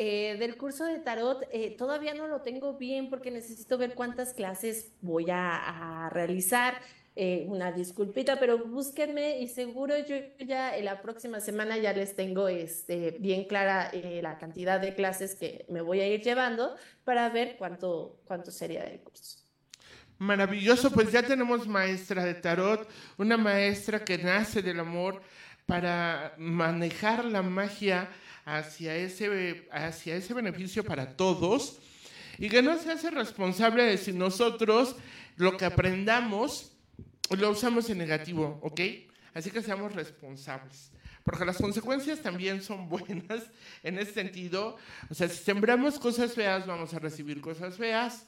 Speaker 2: Eh, del curso de tarot eh, todavía no lo tengo bien porque necesito ver cuántas clases voy a, a realizar. Eh, una disculpita, pero búsquenme y seguro yo ya en la próxima semana ya les tengo este, bien clara la cantidad de clases que me voy a ir llevando para ver cuánto, cuánto sería el curso.
Speaker 1: Maravilloso, pues ya tenemos maestra de tarot, una maestra que nace del amor para manejar la magia hacia ese, hacia ese beneficio para todos y que no se hace responsable de si nosotros lo que aprendamos lo usamos en negativo, ¿ok? Así que seamos responsables. Porque las consecuencias también son buenas en ese sentido. O sea, si sembramos cosas feas, vamos a recibir cosas feas.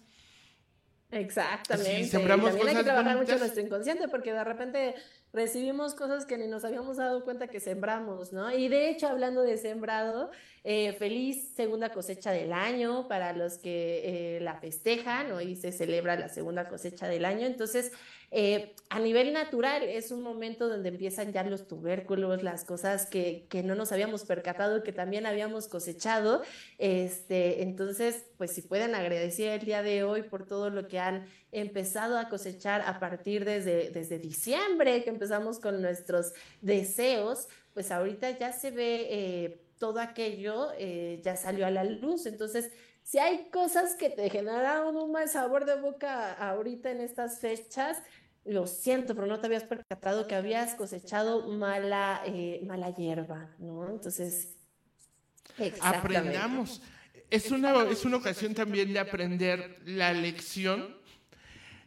Speaker 2: Exactamente. sembramos También hay que trabajar mucho nuestro inconsciente porque de repente recibimos cosas que ni nos habíamos dado cuenta que sembramos, ¿no? Y de hecho, hablando de sembrado, eh, feliz segunda cosecha del año para los que eh, la festejan, hoy se celebra la segunda cosecha del año, entonces eh, a nivel natural es un momento donde empiezan ya los tubérculos, las cosas que, que no nos habíamos percatado que también habíamos cosechado, este, entonces pues si pueden agradecer el día de hoy por todo lo que han empezado a cosechar a partir desde, desde diciembre, que empezamos con nuestros deseos, pues ahorita ya se ve todo aquello eh, ya salió a la luz. Entonces, si hay cosas que te generaron un mal sabor de boca ahorita en estas fechas, lo siento, pero no te habías percatado que habías cosechado mala, eh, mala hierba, ¿no? Entonces,
Speaker 1: aprendamos. Es una, es una ocasión también de aprender la lección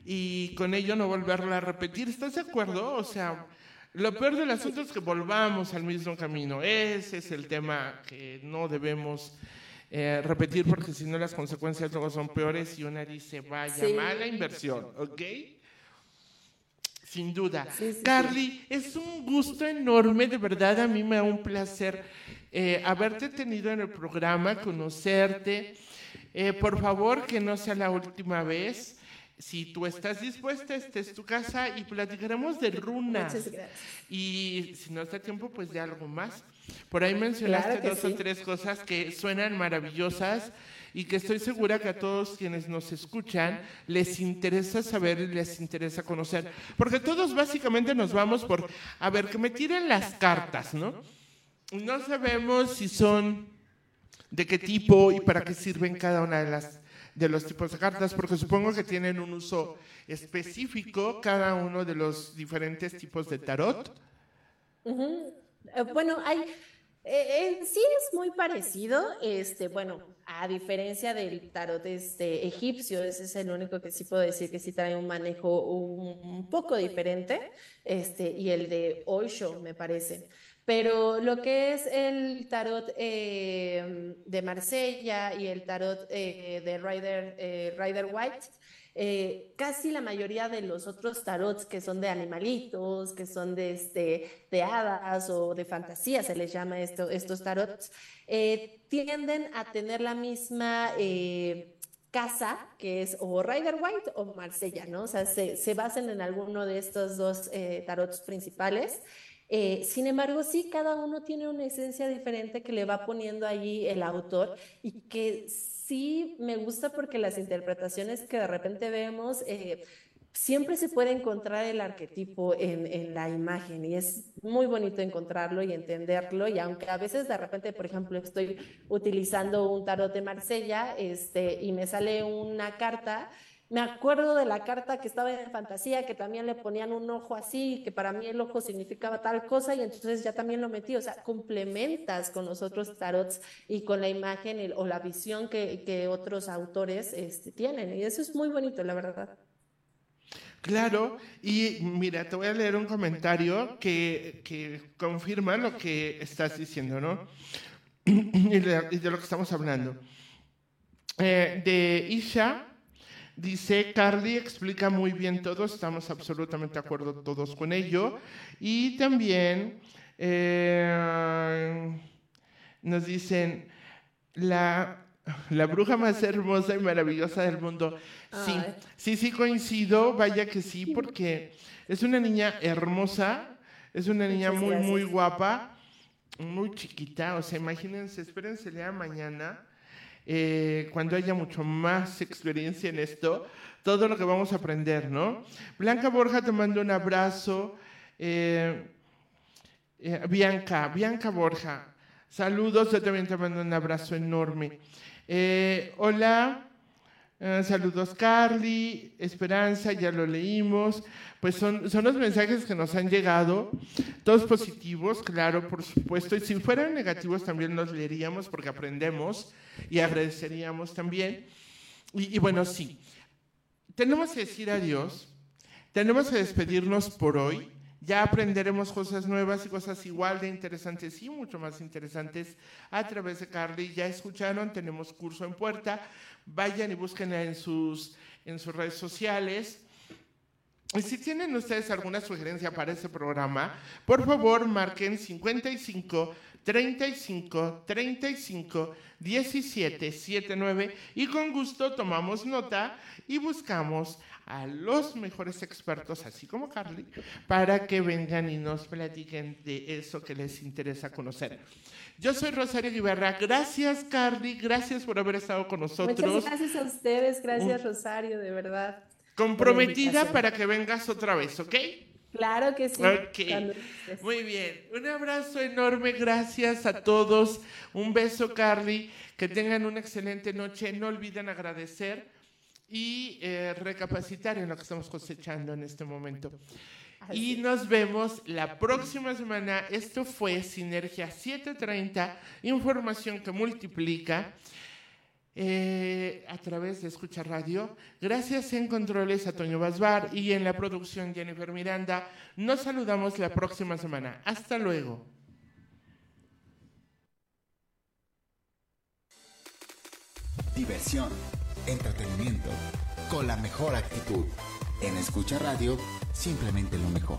Speaker 1: y con ello no volverla a repetir. ¿Estás de acuerdo? O sea, Lo peor del asunto es que volvamos al mismo camino. Ese es el tema que no debemos eh, repetir porque si no las consecuencias luego son peores y una dice, vaya, mala inversión, ¿ok? Sin duda. Carly, es un gusto enorme, de verdad, a mí me da un placer eh, haberte tenido en el programa, conocerte. Eh, por favor, que no sea la última vez. Si tú estás dispuesta, esta es tu casa y platicaremos de runas. Y si no está tiempo, pues de algo más. Por ahí mencionaste dos o tres cosas que suenan maravillosas y que estoy segura que a todos quienes nos escuchan les interesa saber y les interesa conocer. Porque todos básicamente nos vamos por, a ver, que me tiren las cartas, ¿no? No sabemos si son de qué tipo y para qué sirven cada una de las de los tipos de cartas, porque supongo que tienen un uso específico cada uno de los diferentes tipos de tarot.
Speaker 2: Eh, bueno, hay, eh, sí es muy parecido, este, bueno, a diferencia del tarot este, egipcio, ese es el único que sí puedo decir que sí trae un manejo un, poco diferente, este, y el de Osho, me parece. Pero lo que es el tarot eh, de Marsella y el tarot eh, de Rider, eh, Rider White, casi la mayoría de los otros tarots que son de animalitos, que son de, este, hadas o de fantasía, se les llama esto, estos tarots, tienden a tener la misma casa, que es o Rider White o Marsella, ¿no? O sea, se, se basan en alguno de estos dos tarots principales. Eh, sin embargo, sí, cada uno tiene una esencia diferente que le va poniendo allí el autor y que sí me gusta porque las interpretaciones que de repente vemos, eh, siempre se puede encontrar el arquetipo en, la imagen y es muy bonito encontrarlo y entenderlo y aunque a veces de repente, por ejemplo, estoy utilizando un tarot de Marsella este, y me sale una carta, me acuerdo de la carta que estaba en fantasía, que también le ponían un ojo así, que para mí el ojo significaba tal cosa, y entonces ya también lo metí. O sea, complementas con los otros tarots y con la imagen o la visión que, que otros autores este, tienen. Y eso es muy bonito, la verdad.
Speaker 1: Claro, y mira, te voy a leer un comentario que, que confirma lo que estás diciendo, ¿no? y, de, lo que estamos hablando. Eh, de Isha Dice, Carly explica muy bien todo, estamos absolutamente de acuerdo todos con ello. Y también eh, nos dicen, la, la bruja más hermosa y maravillosa del mundo. Sí, sí, sí coincido, vaya que sí, porque es una niña hermosa, es una niña muy, muy guapa, muy chiquita, o sea, imagínense, espérense ya mañana eh, cuando haya mucho más experiencia en esto, todo lo que vamos a aprender, ¿no? Blanca Borja te mando un abrazo. Eh, eh, Bianca, Bianca Borja, saludos, yo también te mando un abrazo enorme. hola, saludos Carly, Esperanza, ya lo leímos. Pues son, son los mensajes que nos han llegado, todos positivos, claro, por supuesto, y si fueran negativos también los leeríamos porque aprendemos y agradeceríamos también. Y, bueno, sí, tenemos que decir adiós, tenemos que despedirnos por hoy. Ya aprenderemos cosas nuevas y cosas igual de interesantes y mucho más interesantes a través de Carly. Ya escucharon, tenemos curso en puerta. Vayan y búsquenla en sus, en sus redes sociales. Y si tienen ustedes alguna sugerencia para este programa, por favor marquen 55 35 35 17 79 y con gusto tomamos nota y buscamos a los mejores expertos, así como Carly, para que vengan y nos platiquen de eso que les interesa conocer. Yo soy Rosario Guiberra. Gracias, Carly. Gracias por haber estado con nosotros.
Speaker 2: Muchas gracias a ustedes. Gracias, Rosario, de verdad.
Speaker 1: Comprometida para que vengas otra vez, ¿ok?
Speaker 2: Claro que sí.
Speaker 1: Muy bien. Un abrazo enorme. Gracias a todos. Un beso, Carly. Que tengan una excelente noche. No olviden agradecer y eh, recapacitar en lo que estamos cosechando en este momento. y nos vemos la próxima semana. Esto fue Sinergia 730, información que multiplica. Eh, a través de Escucha Radio. Gracias en controles a Toño Basbar y en la producción Jennifer Miranda. Nos saludamos la próxima semana. Hasta luego.
Speaker 3: Diversión, entretenimiento, con la mejor actitud. En Escucha Radio, simplemente lo mejor.